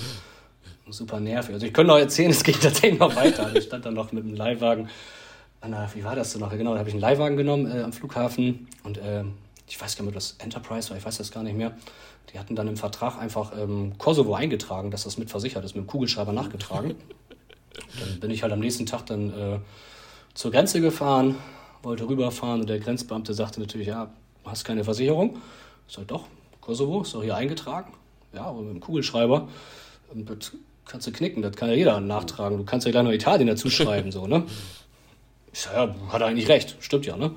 super nervig. Also ich könnte noch erzählen, es geht tatsächlich noch weiter. Ich stand dann noch mit einem Leihwagen. Na, wie war das denn noch? Genau, da habe ich einen Leihwagen genommen äh, am Flughafen und äh, ich weiß gar nicht, ob das Enterprise war, ich weiß das gar nicht mehr. Die hatten dann im Vertrag einfach ähm, Kosovo eingetragen, dass das mit versichert ist, mit dem Kugelschreiber nachgetragen. dann bin ich halt am nächsten Tag dann äh, zur Grenze gefahren, wollte rüberfahren und der Grenzbeamte sagte natürlich, ja, du hast keine Versicherung. Ich sage, doch, Kosovo ist doch hier eingetragen. Ja, aber mit dem Kugelschreiber. Das kannst du knicken, das kann ja jeder nachtragen. Du kannst ja gleich noch Italien dazu schreiben, so, ne? Ich sage, ja, hat er eigentlich recht, stimmt ja, ne?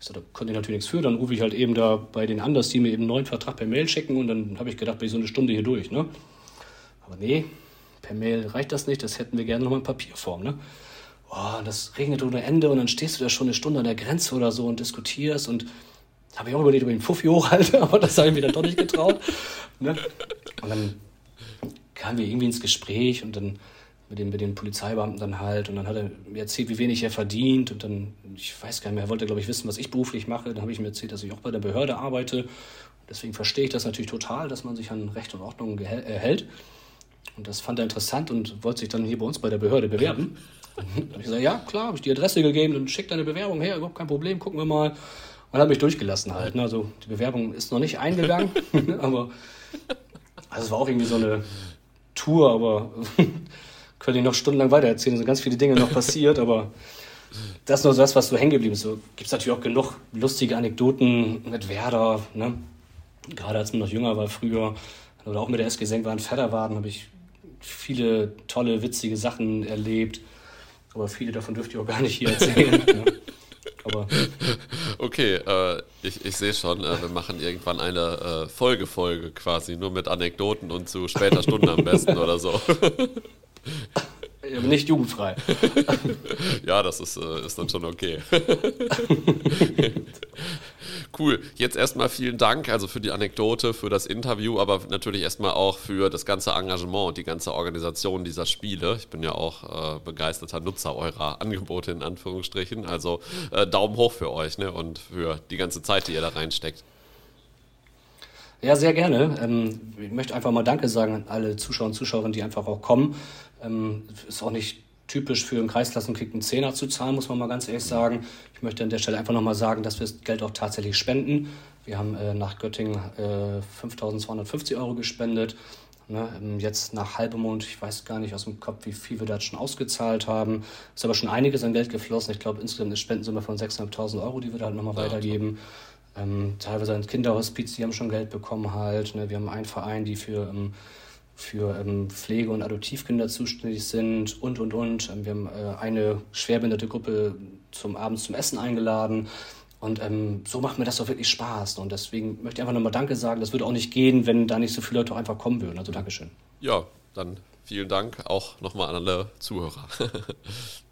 Ich sage, da konnte ich natürlich nichts für. Dann rufe ich halt eben da bei den Anders, die mir eben einen neuen Vertrag per Mail schicken und dann habe ich gedacht, bin ich so eine Stunde hier durch. Ne? Aber nee, per Mail reicht das nicht, das hätten wir gerne nochmal in Papierform. Ne? Oh, das regnet ohne Ende und dann stehst du da schon eine Stunde an der Grenze oder so und diskutierst und habe ich auch überlegt, ob ich den Fuffi hochhalte, aber das habe ich mir dann doch nicht getraut. Ne? Und dann kamen wir irgendwie ins Gespräch und dann mit den, mit den Polizeibeamten dann halt. Und dann hat er mir erzählt, wie wenig er verdient. Und dann, ich weiß gar nicht mehr, er wollte, glaube ich, wissen, was ich beruflich mache. Dann habe ich mir erzählt, dass ich auch bei der Behörde arbeite. Deswegen verstehe ich das natürlich total, dass man sich an Recht und Ordnung äh, hält. Und das fand er interessant und wollte sich dann hier bei uns bei der Behörde bewerben. Habe ich gesagt, ja, klar, habe ich die Adresse gegeben, dann schick deine Bewerbung her, überhaupt kein Problem, gucken wir mal. Und hat mich durchgelassen halt. Ne? Also die Bewerbung ist noch nicht eingegangen, aber also es war auch irgendwie so eine Tour, aber könnte ich noch stundenlang weitererzählen. Sind ganz viele Dinge noch passiert, aber das ist nur das, was so hängen geblieben ist. So gibt es natürlich auch genug lustige Anekdoten mit Werder. Ne? Gerade als man noch jünger war, früher, oder auch mit der SG Senk war in Fedderwaden, habe ich viele tolle, witzige Sachen erlebt. Aber viele davon dürfte ich auch gar nicht hier erzählen. ne? Aber okay, äh, ich, ich sehe schon, äh, wir machen irgendwann eine äh, Folgefolge quasi, nur mit Anekdoten und zu später Stunde am besten oder so. Aber nicht jugendfrei. ja, das ist, äh, ist dann schon okay. cool. Jetzt erstmal vielen Dank also für die Anekdote, für das Interview, aber natürlich erstmal auch für das ganze Engagement und die ganze Organisation dieser Spiele. Ich bin ja auch äh, begeisterter Nutzer eurer Angebote in Anführungsstrichen. Also äh, Daumen hoch für euch ne? und für die ganze Zeit, die ihr da reinsteckt. Ja, sehr gerne. Ähm, ich möchte einfach mal Danke sagen an alle Zuschauer und Zuschauerinnen, die einfach auch kommen. Ähm, ist auch nicht typisch für einen Kreisklassenkick einen Zehner zu zahlen, muss man mal ganz ehrlich sagen. Ich möchte an der Stelle einfach nochmal sagen, dass wir das Geld auch tatsächlich spenden. Wir haben äh, nach Göttingen äh, 5.250 Euro gespendet. Ne, ähm, jetzt nach Halbemond, ich weiß gar nicht aus dem Kopf, wie viel wir da schon ausgezahlt haben. Ist aber schon einiges an Geld geflossen. Ich glaube, insgesamt eine Spendensumme von 6.500 Euro, die wir da halt nochmal ja, weitergeben. Ähm, teilweise ein Kinderhospiz, die haben schon Geld bekommen halt. Ne? Wir haben einen Verein, die für ähm, für ähm, Pflege- und Adoptivkinder zuständig sind und, und, und. Ähm, wir haben äh, eine schwerbehinderte Gruppe zum Abend zum Essen eingeladen. Und ähm, so macht mir das doch wirklich Spaß. Und deswegen möchte ich einfach nochmal Danke sagen. Das würde auch nicht gehen, wenn da nicht so viele Leute auch einfach kommen würden. Also Dankeschön. Ja, dann vielen Dank auch nochmal an alle Zuhörer.